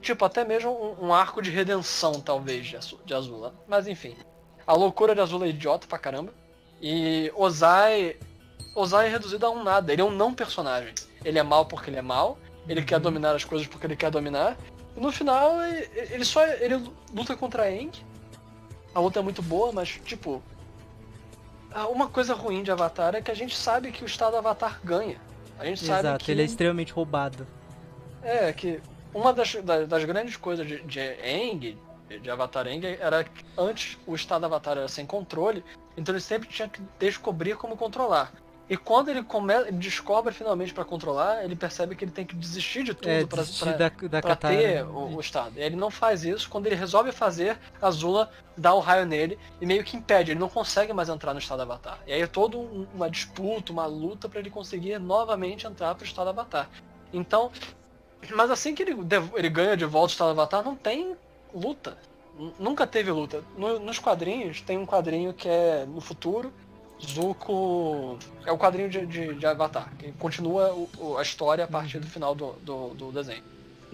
tipo até mesmo um, um arco de redenção talvez de, de Azula. Mas enfim, a loucura de Azula é idiota pra caramba e Ozai Ozai é reduzido a um nada. Ele é um não personagem. Ele é mal porque ele é mal. Ele quer dominar as coisas porque ele quer dominar. E no final ele, só ele luta contra Aang. A luta é muito boa, mas tipo ah, uma coisa ruim de Avatar é que a gente sabe que o estado Avatar ganha. A gente sabe Exato, que ele é extremamente roubado. é que uma das, da- das grandes coisas de, de Aang, de Avatar Aang, era que antes o estado Avatar era sem controle, então ele sempre tinha que descobrir como controlar. E quando ele, come, ele descobre finalmente pra controlar, ele percebe que ele tem que desistir de tudo É, katana. ter o, o estado. Ele não faz isso. Quando ele resolve fazer, a Zula dá o raio nele e meio que impede. Ele não consegue mais entrar no estado Avatar. E aí é toda um- uma disputa, uma luta pra ele conseguir novamente entrar pro estado Avatar. Então, mas assim que ele, ele ganha de volta o estado Avatar, não tem luta. Nunca teve luta. No- nos quadrinhos, tem um quadrinho que é no futuro. Zuko é o quadrinho de, de, de Avatar, que continua o- o- a história a partir do final do, do, do desenho.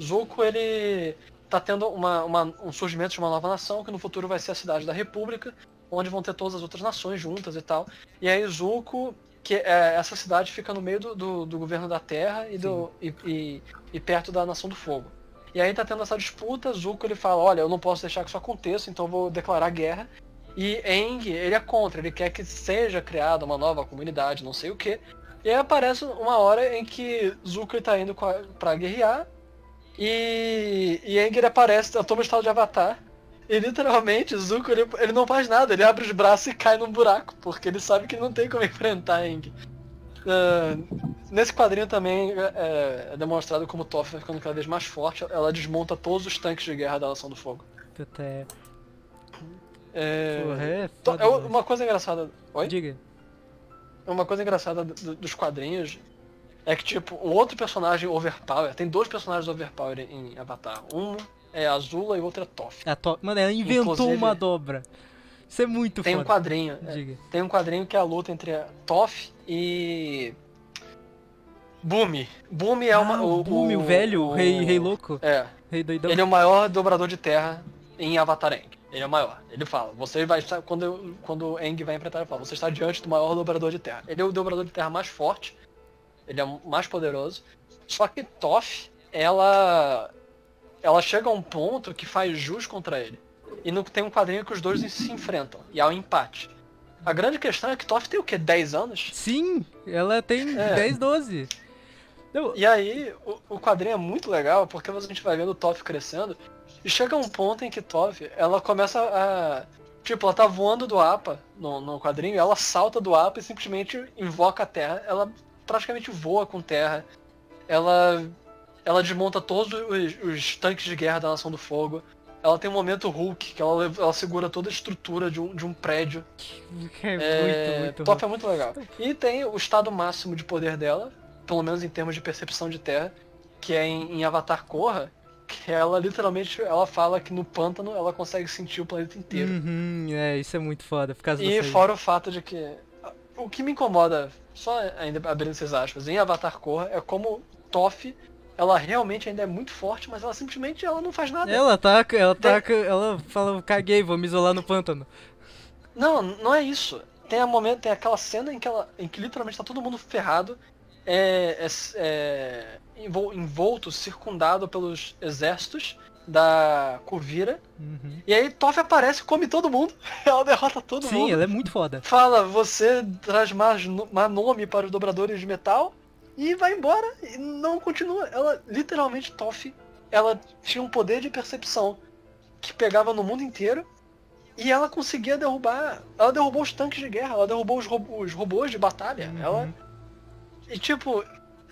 Zuko, ele tá tendo uma, uma- um surgimento de uma nova nação, que no futuro vai ser a cidade da República, onde vão ter todas as outras nações juntas e tal. E aí Zuko, que é, essa cidade fica no meio do, do, do governo da Terra e, do, e, e, e perto da Nação do Fogo. E aí tá tendo essa disputa, Zuko ele fala, olha, eu não posso deixar que isso aconteça, então eu vou declarar guerra. E Eng, ele é contra, ele quer que seja criada uma nova comunidade, não sei o que. E aí aparece uma hora em que Zuko tá indo com a- pra guerrear e, e Eng ele aparece, toma o estado de avatar. E literalmente Zuko ele, ele não faz nada, ele abre os braços e cai num buraco, porque ele sabe que não tem como enfrentar Eng. Ah, nesse quadrinho também é, é demonstrado como Toph vai ficando cada vez mais forte, ela desmonta todos os tanques de guerra da Nação do Fogo. Puta, é. É, Porra, é to- foda, é uma coisa engraçada. Oi? Diga. Uma coisa engraçada do- do- dos quadrinhos é que, tipo, um outro personagem overpower, tem dois personagens overpower em Avatar. Um é Azula e o outro é Toph. A to... Mano, ela inventou Inclusive- uma dobra. Isso é muito Tem um foda. quadrinho. é, tem um quadrinho que é a luta entre a Toph e. Boomy. Boomy é uma. Ah, o Bumi, o, velho, o rei, rei louco. É. Rei doidão. Ele é o maior dobrador de terra em Avatar Aang. Ele é o maior. Ele fala, você vai estar. Quando, eu- quando o Aang vai enfrentar, ele fala, você está diante do maior dobrador de terra. Ele é o dobrador de terra mais forte. Ele é o mais poderoso. Só que Toph, ela. Ela chega a um ponto que faz jus contra ele. E no, tem um quadrinho que os dois se enfrentam. E há um empate. A grande questão é que Toph tem o quê? 10 anos? Sim, ela tem É. 10, 12. Eu... E aí, o, o quadrinho é muito legal porque a gente vai vendo o Toph crescendo e chega um ponto em que Toph, ela começa a... Tipo, ela tá voando do APA no, no quadrinho, ela salta do APA e simplesmente invoca a Terra. Ela praticamente voa com Terra. Ela, ela desmonta todos os, os tanques de guerra da Nação do Fogo. Ela tem um momento Hulk, que ela, ela segura toda a estrutura de um, de um prédio. É, É, muito, muito Top é muito legal. E tem o estado máximo de poder dela, pelo menos em termos de percepção de terra, que é em, em Avatar Korra, que ela literalmente ela fala que no pântano ela consegue sentir o planeta inteiro. Uhum, é, isso é muito foda. Por causa E fora o fato de que. O que me incomoda, só ainda abrindo essas aspas, em Avatar Korra é como Toph, ela realmente ainda é muito forte, mas ela simplesmente ela não faz nada. Ela taca, ela taca, ela fala, caguei, vou me isolar no pântano. Não, não é isso. Tem a momento, tem aquela cena em que ela, em que literalmente tá todo mundo ferrado, é, é, é, envolto, circundado pelos exércitos da Kuvira. Uhum. E aí Toph aparece e come todo mundo. Ela derrota todo Sim, mundo. ela é muito foda. Fala, você traz mais, mais nome para os dobradores de metal e vai embora e não continua. Ela literalmente Toph, ela tinha um poder de percepção que pegava no mundo inteiro e ela conseguia derrubar. Ela derrubou os tanques de guerra, ela derrubou os, os robôs de batalha. Uhum. Ela e tipo,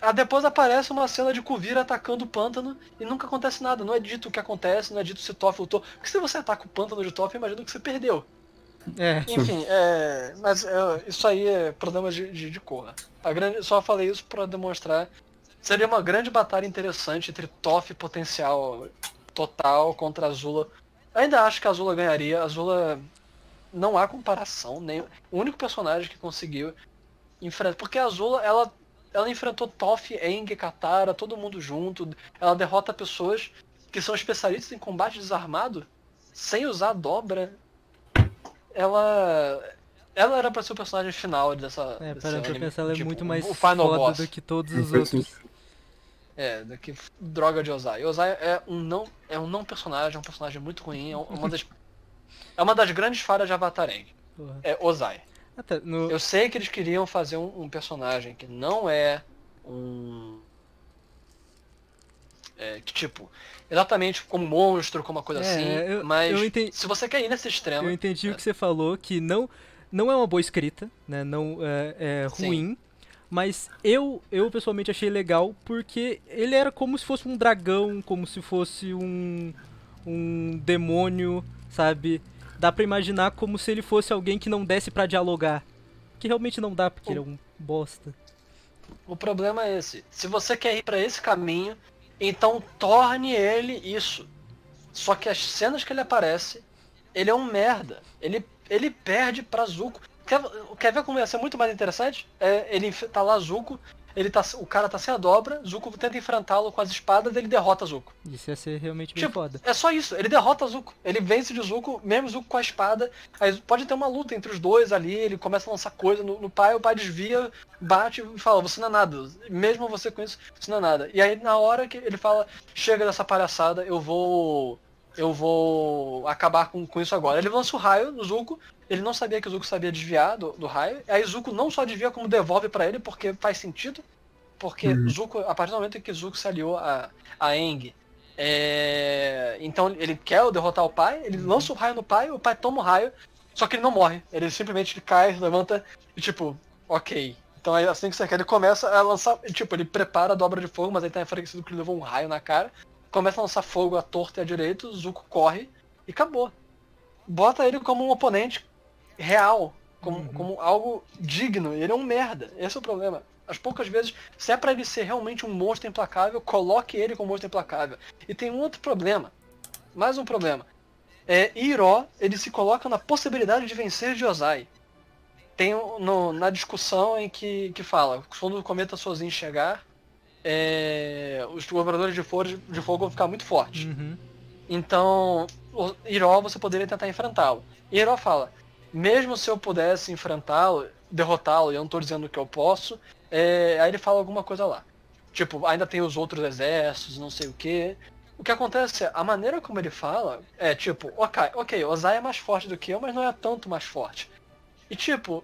a- depois aparece uma cena de Kuvira atacando o pântano e nunca acontece nada. Não é dito o que acontece, não é dito se Toph lutou. Porque se você ataca o pântano de Toph, eu imagino que você perdeu. É. Enfim, é, mas é, isso aí é problema de, de, de. A grande, só falei isso pra demonstrar. Seria uma grande batalha interessante entre Toph potencial total contra Azula. Ainda acho que a Azula ganharia. A Azula não há comparação. Nem, o único personagem que conseguiu enfrentar. Porque a Azula, ela, ela enfrentou Toph, Aang, Katara, todo mundo junto. Ela derrota pessoas que são especialistas em combate desarmado sem usar dobra ela. Ela era pra ser o personagem final dessa. É, pra anime. pensar, ela é Tipo, muito mais o final foda boss. do que todos os outros. É, do que droga de Ozai. Ozai é um não, é um não personagem, é um personagem muito ruim, é uma das. é uma das grandes falhas de Avatar. Porra. É Ozai. Tá, no... Eu sei que eles queriam fazer um, um personagem que não é um. É, que tipo, exatamente como um monstro, como uma coisa É, assim, eu- mas eu entendi- se você quer ir nesse extremo, Eu entendi o que você falou, que não, não é uma boa escrita, né? Não é, é Sim. ruim. Mas eu, eu pessoalmente achei legal porque ele era como se fosse um dragão, como se fosse um, um demônio, sabe? Dá pra imaginar como se ele fosse alguém que não desse pra dialogar. Que realmente não dá, porque ele é um bosta. O problema é esse. Se você quer ir pra esse caminho, então torne ele isso. Só que as cenas que ele aparece, ele é um merda. Ele, ele perde pra Zuko. Quer, quer ver como ia ser muito mais interessante? É, ele tá lá Zuko, ele tá, o cara tá sem a dobra, Zuko tenta enfrentá-lo com as espadas, ele derrota Zuko. Isso ia ser realmente bem Tipo, foda. é só isso, ele derrota Zuko. Ele vence de Zuko, mesmo Zuko com a espada. Aí pode ter uma luta entre os dois ali, ele começa a lançar coisa no, no pai, o pai desvia, bate e fala, você não é nada. Mesmo você com isso, você não é nada. E aí na hora que ele fala, chega dessa palhaçada, eu vou. Eu vou acabar com, com isso agora. Ele lança o raio no Zuko. Ele não sabia que o Zuko sabia desviar do, do raio. Aí Zuko não só desvia, como devolve pra ele, porque faz sentido. Porque Uhum. Zuko, a partir do momento em que Zuko se aliou a, a Aang, é, então ele quer derrotar o pai, ele lança o raio no pai, o pai toma o raio, só que ele não morre. Ele simplesmente cai, levanta e tipo, ok. Então é assim que você quer. Ele começa a lançar, tipo, ele prepara a dobra de fogo, mas aí tá enfraquecido que ele levou um raio na cara. Começa a lançar fogo à torta e à direita, Zuko corre e acabou. Bota ele como um oponente real, como, como algo digno. E ele é um merda. Esse é o problema. As poucas vezes, se é pra ele ser realmente um monstro implacável, coloque ele como monstro implacável. E tem um outro problema. Mais um problema. É, Iro, ele se coloca na possibilidade de vencer Josai. Tem no- na discussão em que, que fala, quando o cometa sozinho chegar, é, os governadores de fogo, de fogo vão ficar muito fortes. Uhum. Então, o Iró você poderia tentar enfrentá-lo. Iró fala, mesmo se eu pudesse enfrentá-lo, derrotá-lo, e eu não tô dizendo que eu posso, é, aí ele fala alguma coisa lá. Tipo, ainda tem os outros exércitos, não sei o que. O que acontece é, a maneira como ele fala é tipo, ok, ok, Ozai é mais forte do que eu, mas não é tanto mais forte. E tipo,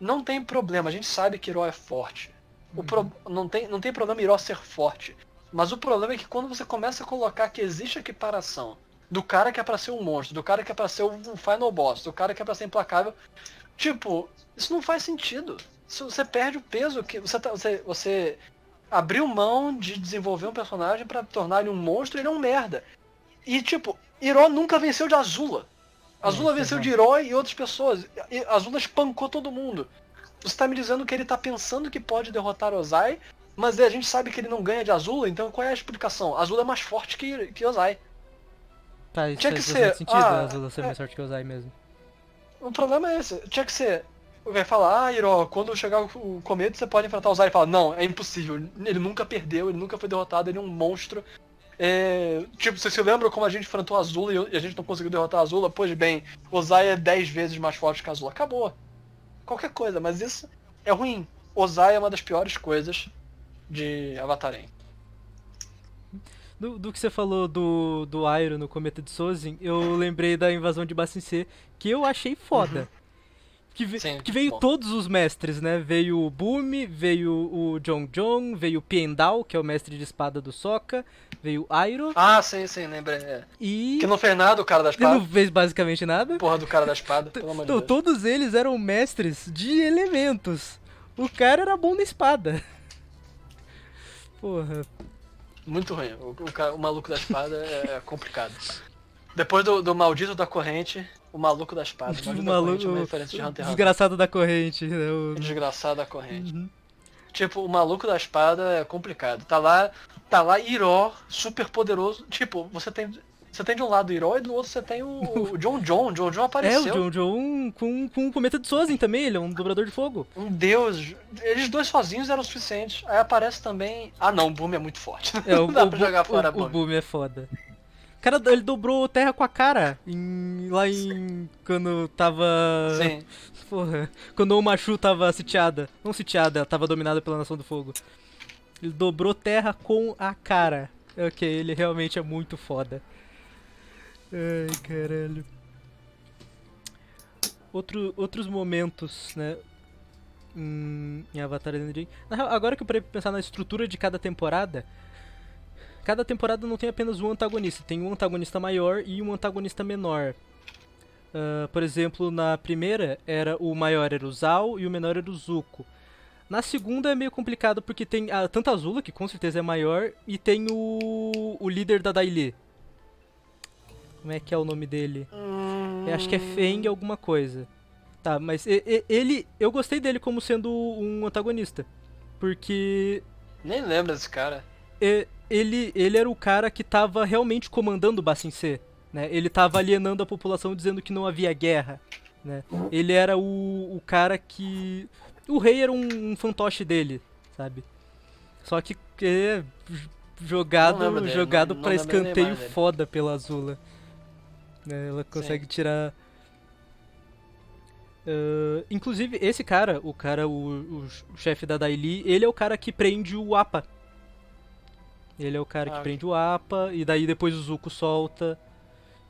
não tem problema, a gente sabe que Iró é forte. O pro- não, tem, não tem problema Iró ser forte. Mas o problema é que quando você começa a colocar que existe equiparação do cara que é pra ser um monstro, do cara que é pra ser um final boss, do cara que é pra ser implacável, tipo, isso não faz sentido. Você perde o peso que você tá, você, você abriu mão de desenvolver um personagem pra tornar ele um monstro, ele é um merda. E tipo, Hiro nunca venceu de Azula. Azula Isso, venceu exato. de Hiro e outras pessoas. E Azula espancou todo mundo. Você tá me dizendo que ele tá pensando que pode derrotar Ozai, mas a gente sabe que ele não ganha de Azula, então qual é a explicação? Azula é mais forte que, que Ozai. Tá, isso Tinha que faz ser, bastante sentido, ah, ser é. mais forte que o Ozai mesmo. O problema é esse. Tinha que ser. Vai falar, ah, Hiro, quando chegar o o cometa você pode enfrentar o Ozai. Ele fala, não, é impossível. Ele nunca perdeu, ele nunca foi derrotado, ele é um monstro. É, tipo, você se lembra como a gente enfrentou a Azula e a gente não conseguiu derrotar a Azula? Pois bem, o Ozai é 10 vezes mais forte que a Azula. Acabou. Qualquer coisa, mas isso é ruim. Ozai é uma das piores coisas de Avatarem. Do, do que você falou do, do Airo no Cometa de Sozin, eu lembrei da invasão de Bassin C, que eu achei foda. Que, ve- Uhum. Sim, que veio bom. todos os mestres, né? Veio o Bumi, veio o Jong Jong, veio o Piendal, que é o mestre de espada do Sokka, veio o Airo Ah, sim, sim, lembrei. é. e. Que não fez nada o cara da Ele não espada. fez basicamente nada. Porra do cara da espada, pelo amor de Então, Deus. todos eles eram mestres de elementos. O cara era bom na espada. Porra. Muito ruim. O, o o maluco da espada é complicado. Depois do, do maldito da corrente, o maluco da espada. O O maldito da maluco. corrente é uma referência de Hunter. Desgraçado da corrente. Né? O- Desgraçado da corrente. Uhum. Tipo, o maluco da espada é complicado. Tá lá, tá lá Iró, super poderoso. Tipo, você tem. Você tem de um lado o e do outro você tem o, o John John. O John John É, apareceu. o John John com, com o cometa de Sozin também, ele é um dobrador de fogo. Um deus. Eles dois sozinhos eram suficientes. Aí aparece também. Ah não, o Boom é muito forte. É, o, não dá o, pra jogar o- fora o, Boom. o Boom é foda. O cara, ele dobrou terra com a cara em, lá em. Quando tava. Sim. Porra. Quando o Machu tava sitiada. Não sitiada, tava dominada pela Nação do Fogo. Ele dobrou terra com a cara. Ok, ele realmente é muito foda. Ai, caralho. Outro, outros momentos, né? Em, em Avatar da Energia. Na real, agora que eu parei pra pensar na estrutura de cada temporada, cada temporada não tem apenas um antagonista, tem um antagonista maior e um antagonista menor. Ah, por exemplo, na primeira era o maior era o Zal e o menor era o Zuko. Na segunda é meio complicado porque tem a, tanto a Azula, que com certeza é maior, e tem o, o líder da Daily. Como é que é o nome dele? Eu acho que é Feng alguma coisa. Tá, mas ele. Eu gostei dele como sendo um antagonista. Porque Nem lembro desse cara. ele, ele era o cara que tava realmente comandando o Bassin C. Né? Ele tava alienando a população dizendo que não havia guerra. Né? Ele era o, o cara que. O rei era um, um fantoche dele, sabe? Só que é jogado, dele, jogado não- pra não escanteio foda pela Azula. Ela consegue tirar. Ah, inclusive, esse cara, o cara, o, o, chefe da Daili, ele é o cara que prende o APA. Ele é o cara Ah, que prende o APA, e daí depois o Zuko solta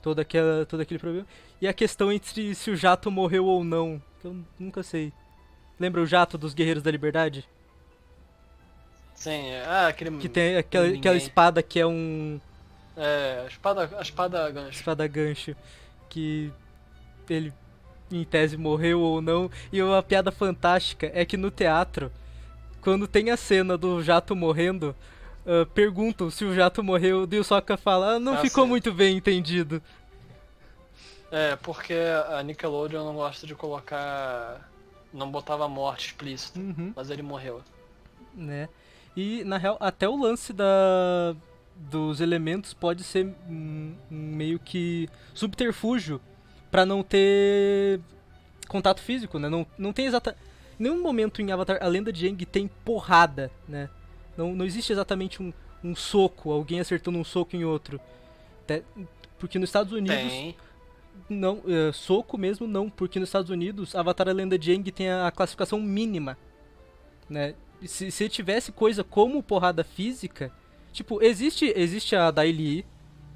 toda aquela, todo aquele problema. E a questão entre se o jato morreu ou não, que eu nunca sei. Lembra o jato dos Guerreiros da Liberdade? Sim, é- ah, aquele. Que tem aquela, ninguém. aquela espada que é um. É, a espada, a espada gancho. espada gancho. Que ele, em tese, morreu ou não. E uma piada fantástica é que no teatro, quando tem a cena do jato morrendo, ah, perguntam se o jato morreu. E o Sokka fala: ah, não Ah, ficou sim. muito bem entendido. É, porque a Nickelodeon não gosta de colocar. Não botava morte explícita, Uhum. mas ele morreu. né? E na real, até o lance da dos elementos pode ser um, meio que subterfúgio pra não ter contato físico, né? Não, não tem exata nenhum momento em Avatar a lenda de Aang tem porrada, né? Não, não existe exatamente um, um soco, alguém acertando um soco em outro. Até- porque nos Estados Unidos Tem. não, é, soco mesmo não, porque nos Estados Unidos Avatar a Lenda de Aang tem a classificação mínima, né? Se, se tivesse coisa como porrada física, tipo, existe existe a Daily,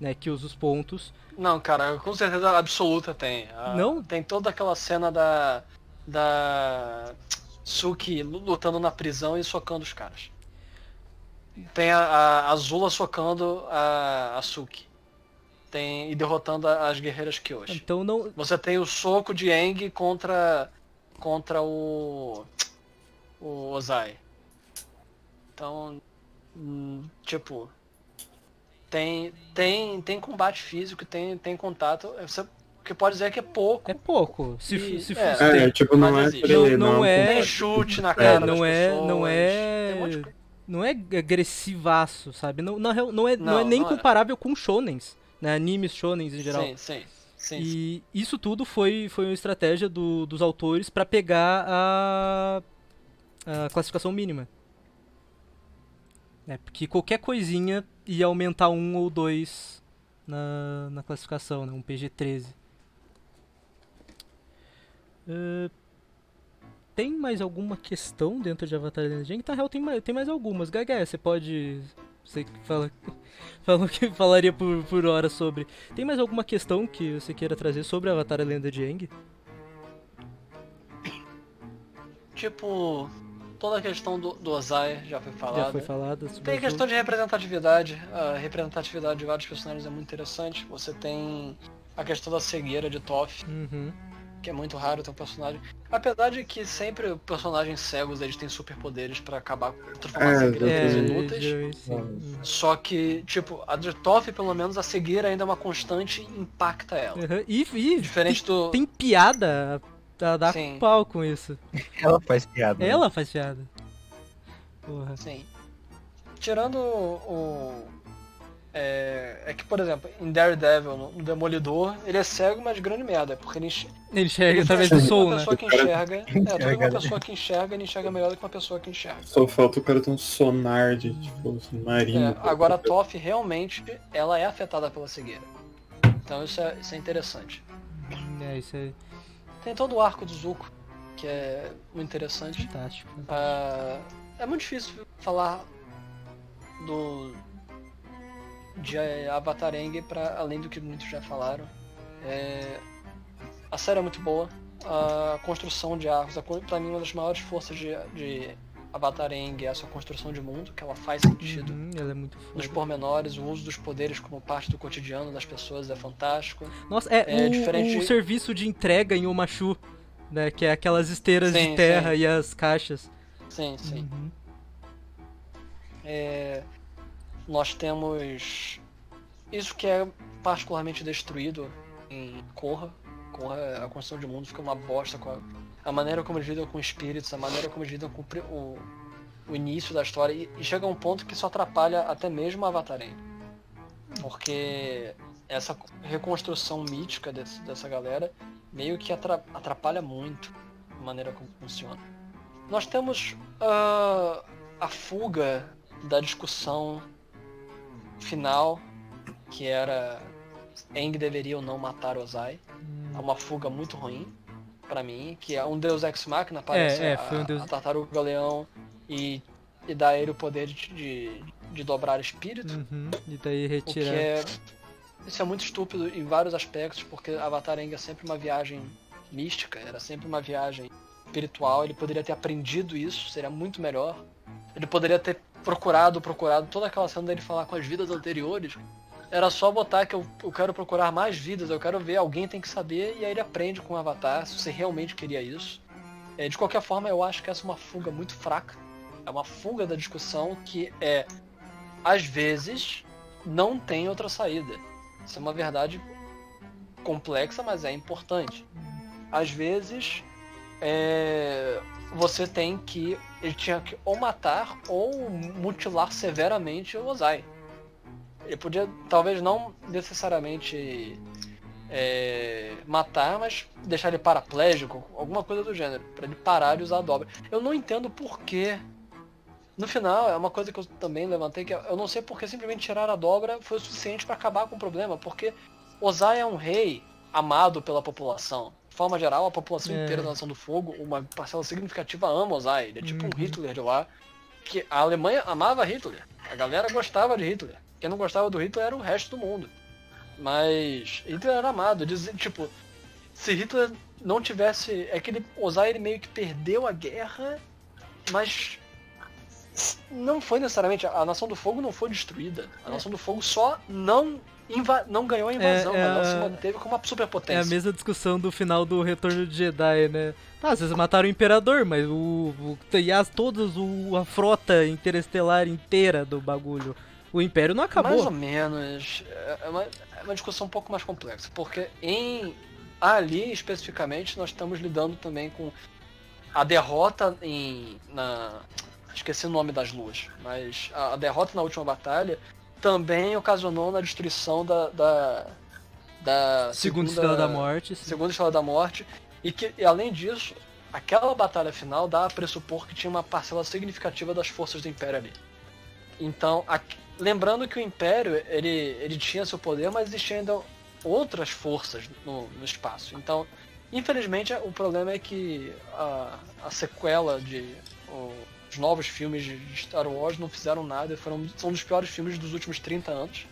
né, que usa os pontos. Não, cara, com certeza absoluta tem. A- Não? Tem toda aquela cena da. Da. Suki lu- lutando na prisão e socando os caras. Tem a, a Azula socando a, a Suki. Tem, e derrotando as guerreiras Kyoshi. Então não, Você tem o soco de Aang contra. contra o. o Ozai. Então. Tipo. Tem. Tem. Tem combate físico, tem, tem contato. Você, o que pode dizer é que é pouco. é pouco. Se, E- se é. É, tipo, não é aquele- Não- não é um é- Tem chute na É, cara não das é, pessoas, não monte de é, não é agressivaço, sabe? Não, não é, não, Não, é nem não é. comparável com shonens, né? Animes shonens em geral. Sim, sim. Sim, sim. E isso tudo foi, foi uma estratégia do- dos autores pra pegar a, a classificação mínima. É, porque qualquer coisinha ia aumentar um ou dois na, na classificação, né? Um PG-13. Eh, tem mais alguma questão dentro de Avatar Legend? Na real, tem mais, tem mais algumas. Gaga, você pode... Você fala, falou que falaria por, por hora sobre. Tem mais alguma questão que você queira trazer sobre Avatar a Lenda de Aang? Tipo, toda a questão do, do Ozai já foi falada. Já foi sobre Tem as questão de representatividade. A representatividade de vários personagens é muito interessante. Você tem a questão da cegueira de Toph, Uhum. que é muito raro ter um personagem. Apesar de que sempre personagens cegos eles têm superpoderes pra acabar transformar É, a em coisas É, inúteis. geralmente sim. Uhum. Só que, tipo, a de Toph, pelo menos, a cegueira ainda é uma constante e impacta ela. Uhum. E, e Diferente tem, do. tem piada a dar Sim. pau com isso. Ela faz piada. né? Ela faz piada. Porra. Sim. Tirando o. o- é, é que, por exemplo, em Daredevil, no Demolidor, ele é cego, mas grande merda, porque ele enxerga. Ele enxerga Ele através do som, né? pessoa que enxerga. É, Enxerga, uma né? pessoa que enxerga, ele enxerga melhor do que uma pessoa que enxerga. Só falta o cara ter um sonar de, tipo, submarino. É, agora a Toph realmente ela é afetada pela cegueira. Então isso é, isso é interessante. É, isso é Tem todo o arco do Zuko, que é muito interessante. fantástico. Ah, é muito difícil falar do de eh, Avatar Aang para além do que muitos já falaram. É, a série é muito boa. A construção de arcos, a co- pra mim uma das maiores forças de, de Avatar Aang é essa construção de mundo, que ela faz sentido. Uhum, ela é muito Nos foda. pormenores, o uso dos poderes como parte do cotidiano das pessoas é fantástico. Nossa, é, é o, diferente o serviço de entrega em Omachu, né? Que é aquelas esteiras Sim, de terra sim. e as caixas. Sim, sim. Uhum. É, nós temos isso que é particularmente destruído em Korra. Korra, a construção de mundo fica uma bosta com a, a maneira como eles lidam com espíritos, a maneira como eles lidam com o o, início da história e, e chega a um ponto que isso atrapalha até mesmo a. Porque essa reconstrução mítica desse- dessa galera meio que atra- atrapalha muito a maneira como funciona. Nós temos ah, a fuga da discussão final, que era Aang deveria ou não matar Ozai. É uma fuga muito ruim pra mim, que é um Deus Ex Machina, aparece é, a, foi um Deus- a Tartaruga Leão e, e dá a ele o poder de, de, de dobrar espírito. Uhum, E daí retirar. é. Isso é muito estúpido em vários aspectos, porque Avatar Aang é sempre uma viagem mística, era sempre uma viagem espiritual. Ele poderia ter aprendido isso, seria muito melhor. Ele poderia ter procurado, procurado toda aquela cena dele falar com as vidas anteriores. Era só botar que eu, eu quero procurar mais vidas, eu quero ver, alguém tem que saber, e aí ele aprende com o Avatar, se você realmente queria isso. É, de qualquer forma, eu acho que essa é uma fuga muito fraca. É uma fuga da discussão que é, às vezes, não tem outra saída. Isso é uma verdade complexa, mas é importante. Às vezes, é, você tem que. Ele tinha que ou matar ou mutilar severamente o Ozai. Ele podia, talvez não necessariamente é, matar, mas deixar ele paraplégico, alguma coisa do gênero, pra ele parar de usar a dobra. Eu não entendo por quê. No final, é uma coisa que eu também levantei, que eu não sei porque simplesmente tirar a dobra foi o suficiente pra acabar com o problema, porque Ozai é um rei amado pela população. De forma geral, a população É. inteira da Nação do Fogo, uma parcela significativa ama Ozai. Ele é tipo Uhum. um Hitler de lá. Que a Alemanha amava Hitler. A galera gostava de Hitler. Quem não gostava do Hitler era o resto do mundo. Mas Hitler era amado. Diz, tipo, se Hitler não tivesse. É que ele, Ozai ele meio que perdeu a guerra, mas não foi necessariamente. A Nação do Fogo não foi destruída. A Nação do Fogo só não, inva, não ganhou a invasão, É, é mas ela se a- manteve como uma É superpotência. a mesma discussão do final do Retorno de Jedi, né? Ah, vocês mataram o Imperador, mas o, o e as todas o, a frota interestelar inteira do bagulho. O Império não Mais acabou. ou menos. É uma, é uma discussão um pouco mais complexa, porque em ali especificamente nós estamos lidando também com a derrota em na esqueci o nome das luas, mas a, a derrota na última batalha também ocasionou na destruição da da, da Segundo segunda, Estrela da Morte. sim. Segunda Estrela da Morte e que e além disso aquela batalha final dá a pressupor que tinha uma parcela significativa das forças do Império ali. Então, aqui- lembrando que o Império ele, ele tinha seu poder, mas existiam ainda outras forças no, no espaço. Então, infelizmente, o problema é que a, a sequela de o- os novos filmes de Star Wars não fizeram nada, foram, são um dos piores filmes dos últimos 30 anos.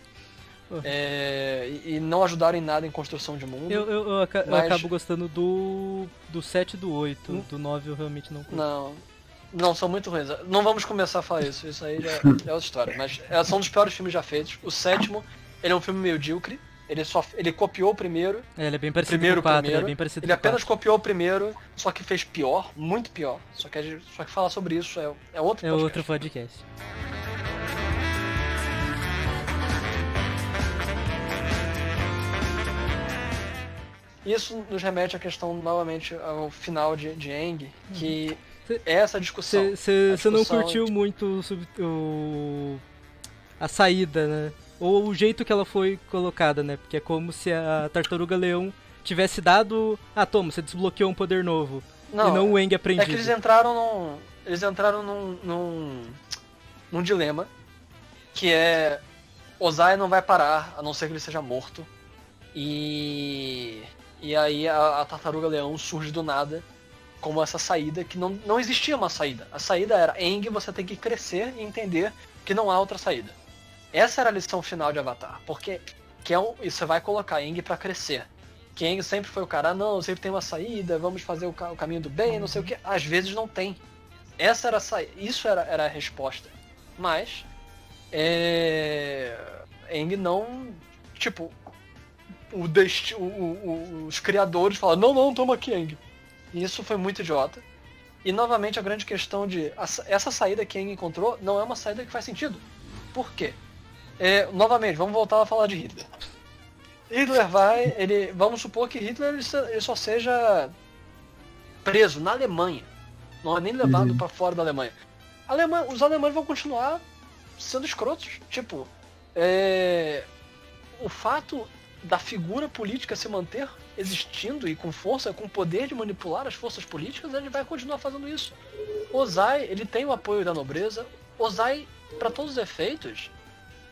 Uhum. É, e, e não ajudaram em nada em construção de mundo. Eu, eu, eu, aca- eu Mas- acabo gostando do, do 7 e do 8. Hum. Do 9 eu realmente não curto. Não. Não, são muito ruins. Não vamos começar a falar isso, isso aí já, é outra história. Mas é, são um dos piores filmes já feitos. O sétimo, ele é um filme medíocre. Ele só ele copiou o primeiro. É, ele é bem parecido Primeiro, com o 4, ele primeiro. é bem parecido Ele apenas 4. copiou o primeiro, só que fez pior, muito pior. Só que, gente- só que falar sobre isso é, é outro É podcast. outro podcast. Isso nos remete à questão, novamente, ao final de, de Eng, que é essa discussão. Você não curtiu muito o, o- a saída, né? Ou o jeito que ela foi colocada, né? Porque é como se a Tartaruga Leão tivesse dado. Ah, toma, você desbloqueou um poder novo. e não o Eng É aprendido. que eles entraram num. Eles entraram num. num, num dilema. Que é. Ozai não vai parar, a não ser que ele seja morto. E. E aí a, a tartaruga leão surge do nada como essa saída que não, não existia uma saída. A saída era Eng, você tem que crescer e entender que não há outra saída. Essa era a lição final de Avatar, porque que é um, você vai colocar Eng pra crescer. Que Aang sempre foi o cara, ah, não, sempre tem uma saída, vamos fazer o, o caminho do bem, não sei o que. Às vezes não tem. Essa era a isso era, era a resposta. Mas, é... Aang não, tipo, o desti o- o- os criadores falaram, não, não, toma aqui, Aang. E isso foi muito idiota. E novamente a grande questão de essa saída que Aang encontrou não é uma saída que faz sentido. Por quê? É, novamente, vamos voltar a falar de Hitler. Hitler vai, ele, vamos supor que Hitler ele, só seja preso na Alemanha, não é nem levado Uhum. pra fora da Alemanha. Alemanha. Os alemães vão continuar sendo escrotos, tipo, é, o fato da figura política se manter existindo e com força, com poder de manipular as forças políticas, ele vai continuar fazendo isso. Ozai, ele tem o apoio da nobreza. Ozai pra todos os efeitos,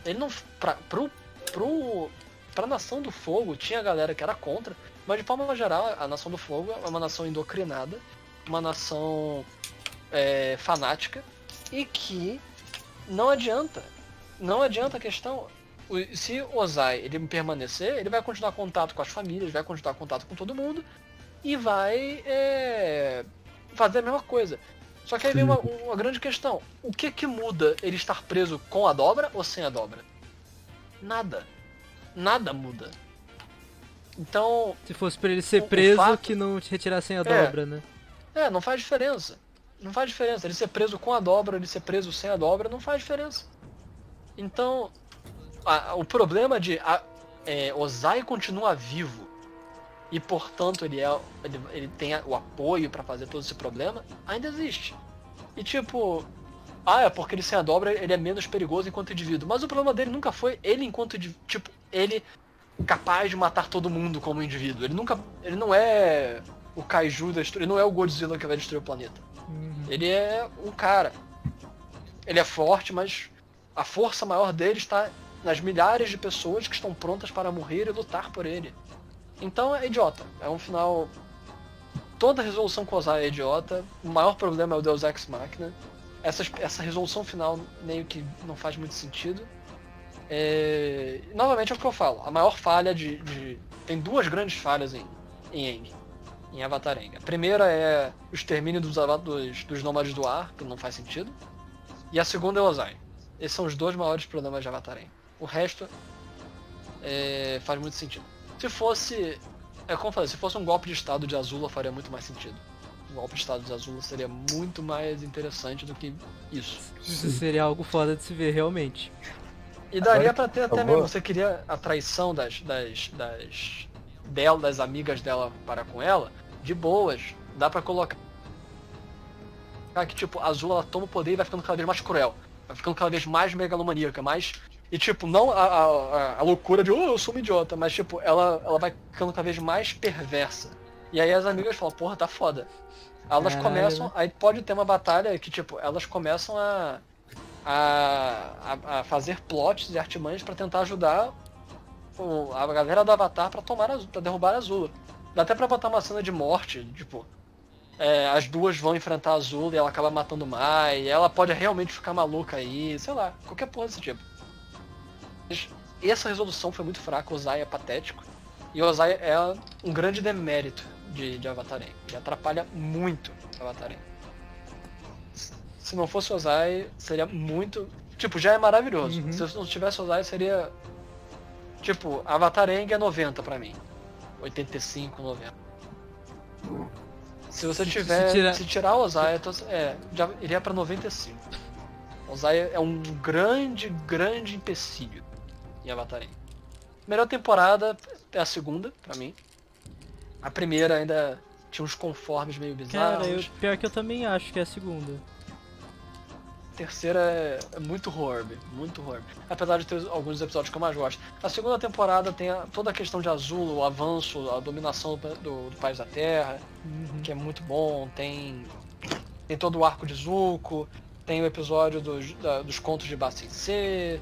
ele não. Pra, pro, pro, pra Nação do Fogo tinha galera que era contra, mas de forma geral, a Nação do Fogo é uma nação endocrinada, uma nação é, fanática, e que não adianta. Não adianta a questão. O- Se o Ozai ele permanecer, ele vai continuar contato com as famílias, vai continuar contato com todo mundo e vai é, fazer a mesma coisa. Só que aí vem uma, uma grande questão. O que que muda ele estar preso com a dobra ou sem a dobra? Nada. Nada muda. Então, Se fosse pra ele ser O- o preso, fato- que não retirassem a É. dobra, né? é, não faz diferença. Não faz diferença. Ele ser preso com a dobra, ele ser preso sem a dobra, não faz diferença. Então, a- o problema de a, é, Ozai continua vivo e, portanto, ele, é, ele, ele tem o apoio pra fazer todo esse problema, ainda existe. E tipo, ah, é porque ele sem a dobra ele é menos perigoso enquanto indivíduo. Mas o problema dele nunca foi ele enquanto. Tipo, ele capaz de matar todo mundo como indivíduo. Ele nunca. Ele não é o Kaiju da história. Ele não é o Godzilla que vai destruir o planeta. Ele é um cara. Ele é forte, mas a força maior dele está nas milhares de pessoas que estão prontas para morrer e lutar por ele. Então é idiota. É um final. Toda resolução Ozai é idiota. O maior problema é o Deus Ex Machina. Essa, essa resolução final meio que não faz muito sentido. É, Novamente é o que eu falo. A maior falha de. de- Tem duas grandes falhas em, em Aang. Em Avatar Aang. A primeira é o extermínio dos, dos, dos nômades do ar, que não faz sentido. E a segunda é o Ozai. Esses são os dois maiores problemas de Avatar Aang. O resto é, faz muito sentido. Se fosse. É como eu falei, se fosse um golpe de estado de Azula faria muito mais sentido. Um golpe de estado de Azula seria muito mais interessante do que isso. Isso seria algo foda de se ver, realmente. E daria pra ter até mesmo, você queria a traição das, das, das dela, das amigas dela para com ela, de boas, dá pra colocar que tipo, a Azul ela toma o poder e vai ficando cada vez mais cruel, vai ficando cada vez mais megalomaníaca, mais e tipo, não a, a, a- loucura de, oh, eu sou uma idiota, mas tipo, ela, ela vai ficando cada vez mais perversa. E aí as amigas falam, porra, tá foda. Elas Caralho, começam, aí pode ter uma batalha que tipo, elas começam a a, a, fazer plots e artimanhas pra tentar ajudar o- a galera do Avatar pra tomar a, pra derrubar a Azula. Dá até pra botar uma cena de morte, tipo, é, as duas vão enfrentar a Azula e ela acaba matando o Mai, ela pode realmente ficar maluca aí, sei lá, qualquer porra desse tipo. Essa resolução foi muito fraca, o Ozai é patético, e o Ozai é um grande demérito de, de Avatar Aang. Ele atrapalha muito Avatar Aang. Se não fosse o Ozai, seria muito. Tipo, já é maravilhoso. Uhum. Se não tivesse o Ozai, seria. Tipo, Avatar Aang é 90 pra mim. 85, 90. Se você Se- tiver. se tirar- Se tirar o Ozai, então, é, já iria pra 95. O Ozai é um grande, grande empecilho Aang. Melhor temporada é a segunda, pra mim. A primeira ainda tinha uns conformes meio bizarros. Cara, eu, pior que eu também acho que é a segunda. terceira é, é muito Horb, muito Horb. Apesar de ter alguns episódios que eu mais gosto. A segunda temporada tem a- toda a questão de Azul, o avanço, a dominação do, do, do País da Terra, Uhum. que é muito bom. Tem, tem todo o arco de Zuko, tem o episódio dos, da- dos contos de Bassin C,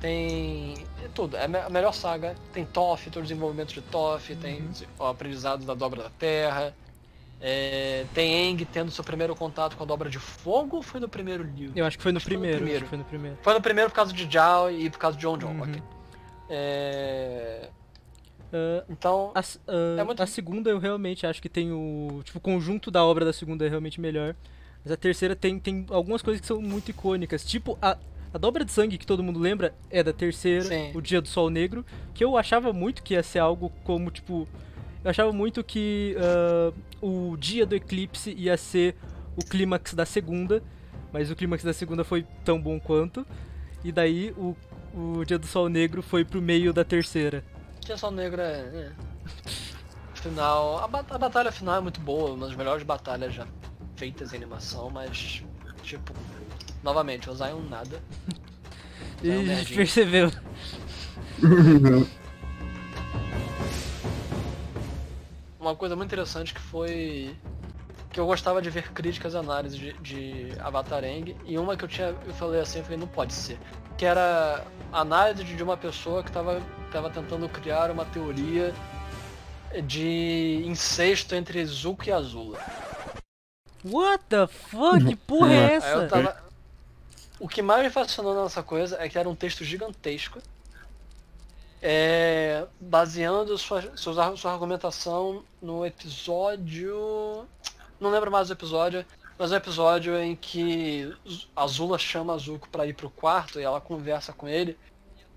tem é tudo. É a me- a melhor saga. Tem Toph, todo o desenvolvimento de Toph, tem o aprendizado da dobra da Terra. É, tem Aang tendo seu primeiro contato com a dobra de fogo ou foi no primeiro livro? Eu acho que foi no primeiro. primeiro. foi no primeiro. Foi no primeiro por causa de Jao e por causa de John John, Uhum. ok. É, Ah, Então, a, ah, É muito- a segunda eu realmente acho que tem o. Tipo, o conjunto da obra da segunda é realmente melhor. Mas a terceira tem, tem algumas coisas que são muito icônicas. Tipo, a, a dobra de sangue que todo mundo lembra é da terceira, Sim. o Dia do Sol Negro. Que eu achava muito que ia ser algo como, tipo. Eu achava muito que ah, o dia do eclipse ia ser o clímax da segunda. Mas o clímax da segunda foi tão bom quanto. E daí o, o Dia do Sol Negro foi pro meio da terceira. Tensão Negra é. é. Final. A, ba- a batalha final é muito boa, uma das melhores batalhas já feitas em animação, mas. Tipo. Novamente, o Zion nada. E a gente percebeu. Uma coisa muito interessante que foi. que eu gostava de ver críticas e análises de, de Avatar Aang, e uma que eu tinha, eu falei assim, eu falei, não pode ser. Que era análise de uma pessoa que estava tava tentando criar uma teoria de incesto entre Zuko e Azula. What the fuck? Que porra é Aí eu essa? tava... O que mais me fascinou nessa coisa é que era um texto gigantesco, é, baseando sua, sua, sua argumentação no episódio. Não lembro mais o episódio, mas é um episódio em que a Azula chama a Zuko pra ir pro quarto e ela conversa com ele.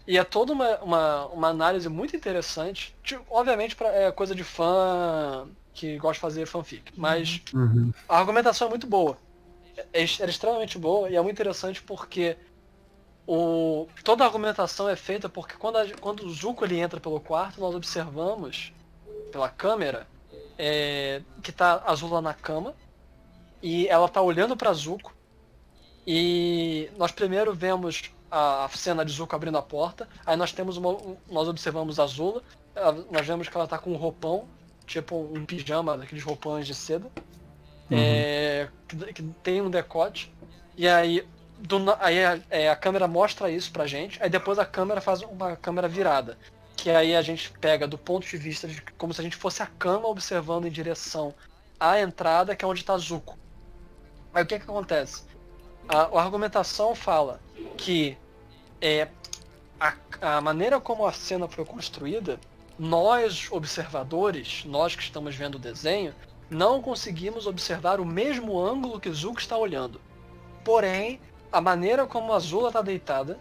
E é toda uma, uma, uma análise muito interessante. Tipo, obviamente pra, é coisa de fã que gosta de fazer fanfic, mas Uhum. a argumentação é muito boa. É, é extremamente boa e é muito interessante porque o, toda a argumentação é feita porque quando, a- quando o Zuko ele entra pelo quarto, nós observamos pela câmera é, que tá a Azula na cama e ela tá olhando pra Zuko e nós primeiro vemos a cena de Zuko abrindo a porta, aí nós temos uma, um- nós observamos a Azula, ela- nós vemos que ela tá com um roupão, tipo um pijama, daqueles roupões de seda, é, que, que tem um decote, e aí, do aí a, é, a câmera mostra isso pra gente, aí depois a câmera faz uma câmera virada, que aí a gente pega do ponto de vista de como se a gente fosse a cama observando em direção à entrada, que é onde tá Zuko. Aí o que que acontece? A, a argumentação fala que é, a, a maneira como a cena foi construída, nós observadores, nós que estamos vendo o desenho, não conseguimos observar o mesmo ângulo que Zuko está olhando. Porém, a maneira como a Zula está deitada,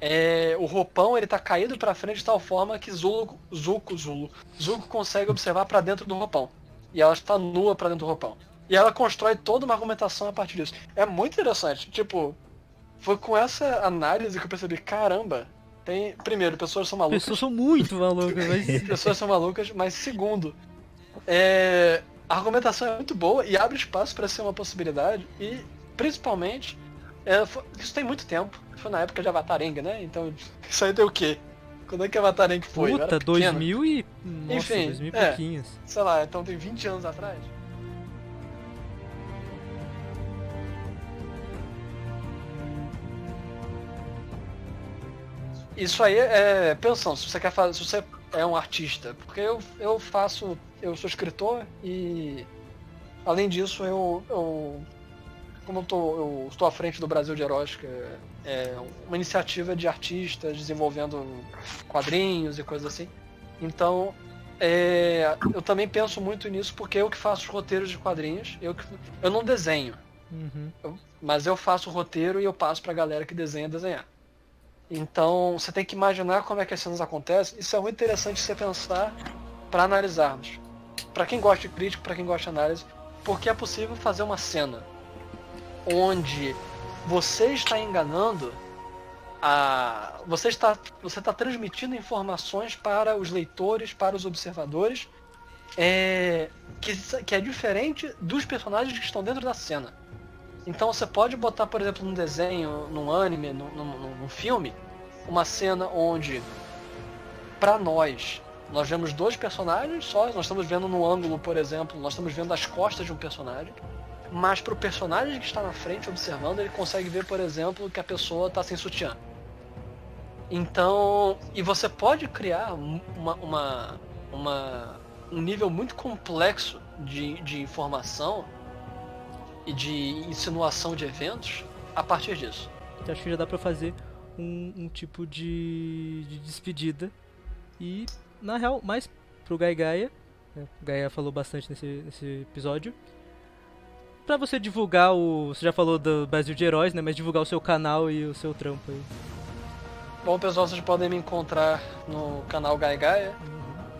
é, o roupão ele tá caído para frente de tal forma que Zuko, Zuko, Zulo, Zuko consegue observar para dentro do roupão. E ela está nua para dentro do roupão. E ela constrói toda uma argumentação a partir disso. É muito interessante. Tipo, foi com essa análise que eu percebi, caramba, tem. Primeiro, pessoas são malucas. Pessoas são muito malucas, mas. pessoas são malucas, mas segundo, é, a argumentação é muito boa e abre espaço para ser uma possibilidade e principalmente é, fo- isso tem muito tempo. Foi na época de Avatar Aang, né? Então isso aí deu o quê? Quando é que Avatar Aang foi? Puta, pequeno. 2000 e. Nossa, Enfim, 2000 e é. pouquinhos. Sei lá, então tem 20 anos atrás. Isso aí é pensão, se você quer fazer, se você é um artista, porque eu, eu faço, eu sou escritor e além disso eu, eu como eu, tô, eu estou à frente do Brasil de Erótica, é uma iniciativa de artistas desenvolvendo quadrinhos e coisas assim. Então, é, eu também penso muito nisso porque eu que faço os roteiros de quadrinhos, eu, que, eu não desenho, Uhum. mas eu faço o roteiro e eu passo pra galera que desenha desenhar. Então você tem que imaginar como é que as cenas acontecem. Isso é muito interessante você pensar para analisarmos. Para quem gosta de crítico, para quem gosta de análise, porque é possível fazer uma cena onde você está enganando a você está você está transmitindo informações para os leitores, para os observadores, é, que, que é diferente dos personagens que estão dentro da cena. Então você pode botar, por exemplo, num desenho, num anime, num, num, num filme, uma cena onde, para nós, nós vemos dois personagens só, nós estamos vendo no ângulo, por exemplo, nós estamos vendo as costas de um personagem, mas para o personagem que está na frente observando, ele consegue ver, por exemplo, que a pessoa está sem sutiã. Então, e você pode criar uma, uma, uma um nível muito complexo de, de informação e de insinuação de eventos a partir disso. Então acho que já dá pra fazer um, um tipo de, de despedida. E, na real, mais pro Gai Gaia. né, O Gaia falou bastante nesse, nesse episódio. Pra você divulgar o. Você já falou do Brasil de Heróis, né? Mas divulgar o seu canal e o seu trampo aí. Bom, pessoal, vocês podem me encontrar no canal Gai Gaia,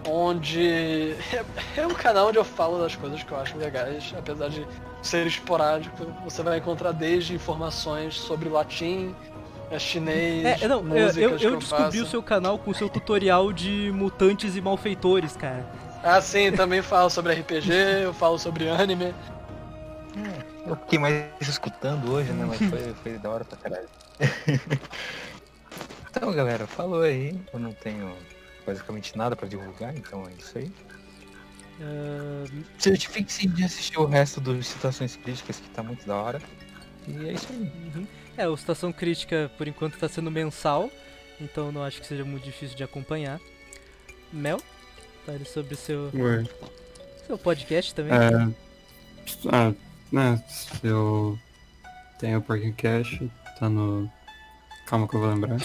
onde é um canal onde eu falo das coisas que eu acho legais, apesar de ser esporádico. Você vai encontrar desde informações sobre latim, é, chinês, É, não, eu, músicas eu, eu eu descobri o faço. seu canal com o seu tutorial de mutantes e malfeitores, cara. Ah, sim, também falo sobre RPG, eu falo sobre anime. Eu fiquei mais escutando hoje, né? Mas foi, foi da hora pra caralho. então, galera, falou aí. Eu não tenho basicamente nada pra divulgar, então é isso aí. Você fica sim de assistir o resto dos Situações Críticas, que tá muito da hora. E é isso aí. Uhum. É, o Estação Crítica por enquanto está sendo mensal, então não acho que seja muito difícil de acompanhar. Mel, fale sobre seu, Ué. seu podcast também. É, ah, né, eu tenho o Parking Cash, tá no. Calma que eu vou lembrar.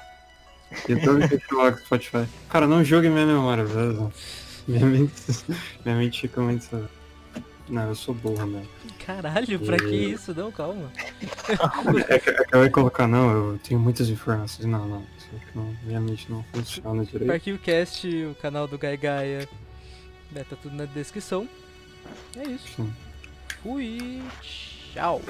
YouTube com Spotify. Cara, não jogue minha memória, beleza? Minha mente. Minha mente fica muito. Não, eu sou burro, né? Caralho, pra que E- isso? Não, calma. É que, é que eu ia colocar, não, eu tenho muitas informações. Não, não. Não minha mente não funciona direito. Arquivo Cast, o canal do Gai Gaia. É, tá tudo na descrição. É isso. Sim. Fui. Tchau.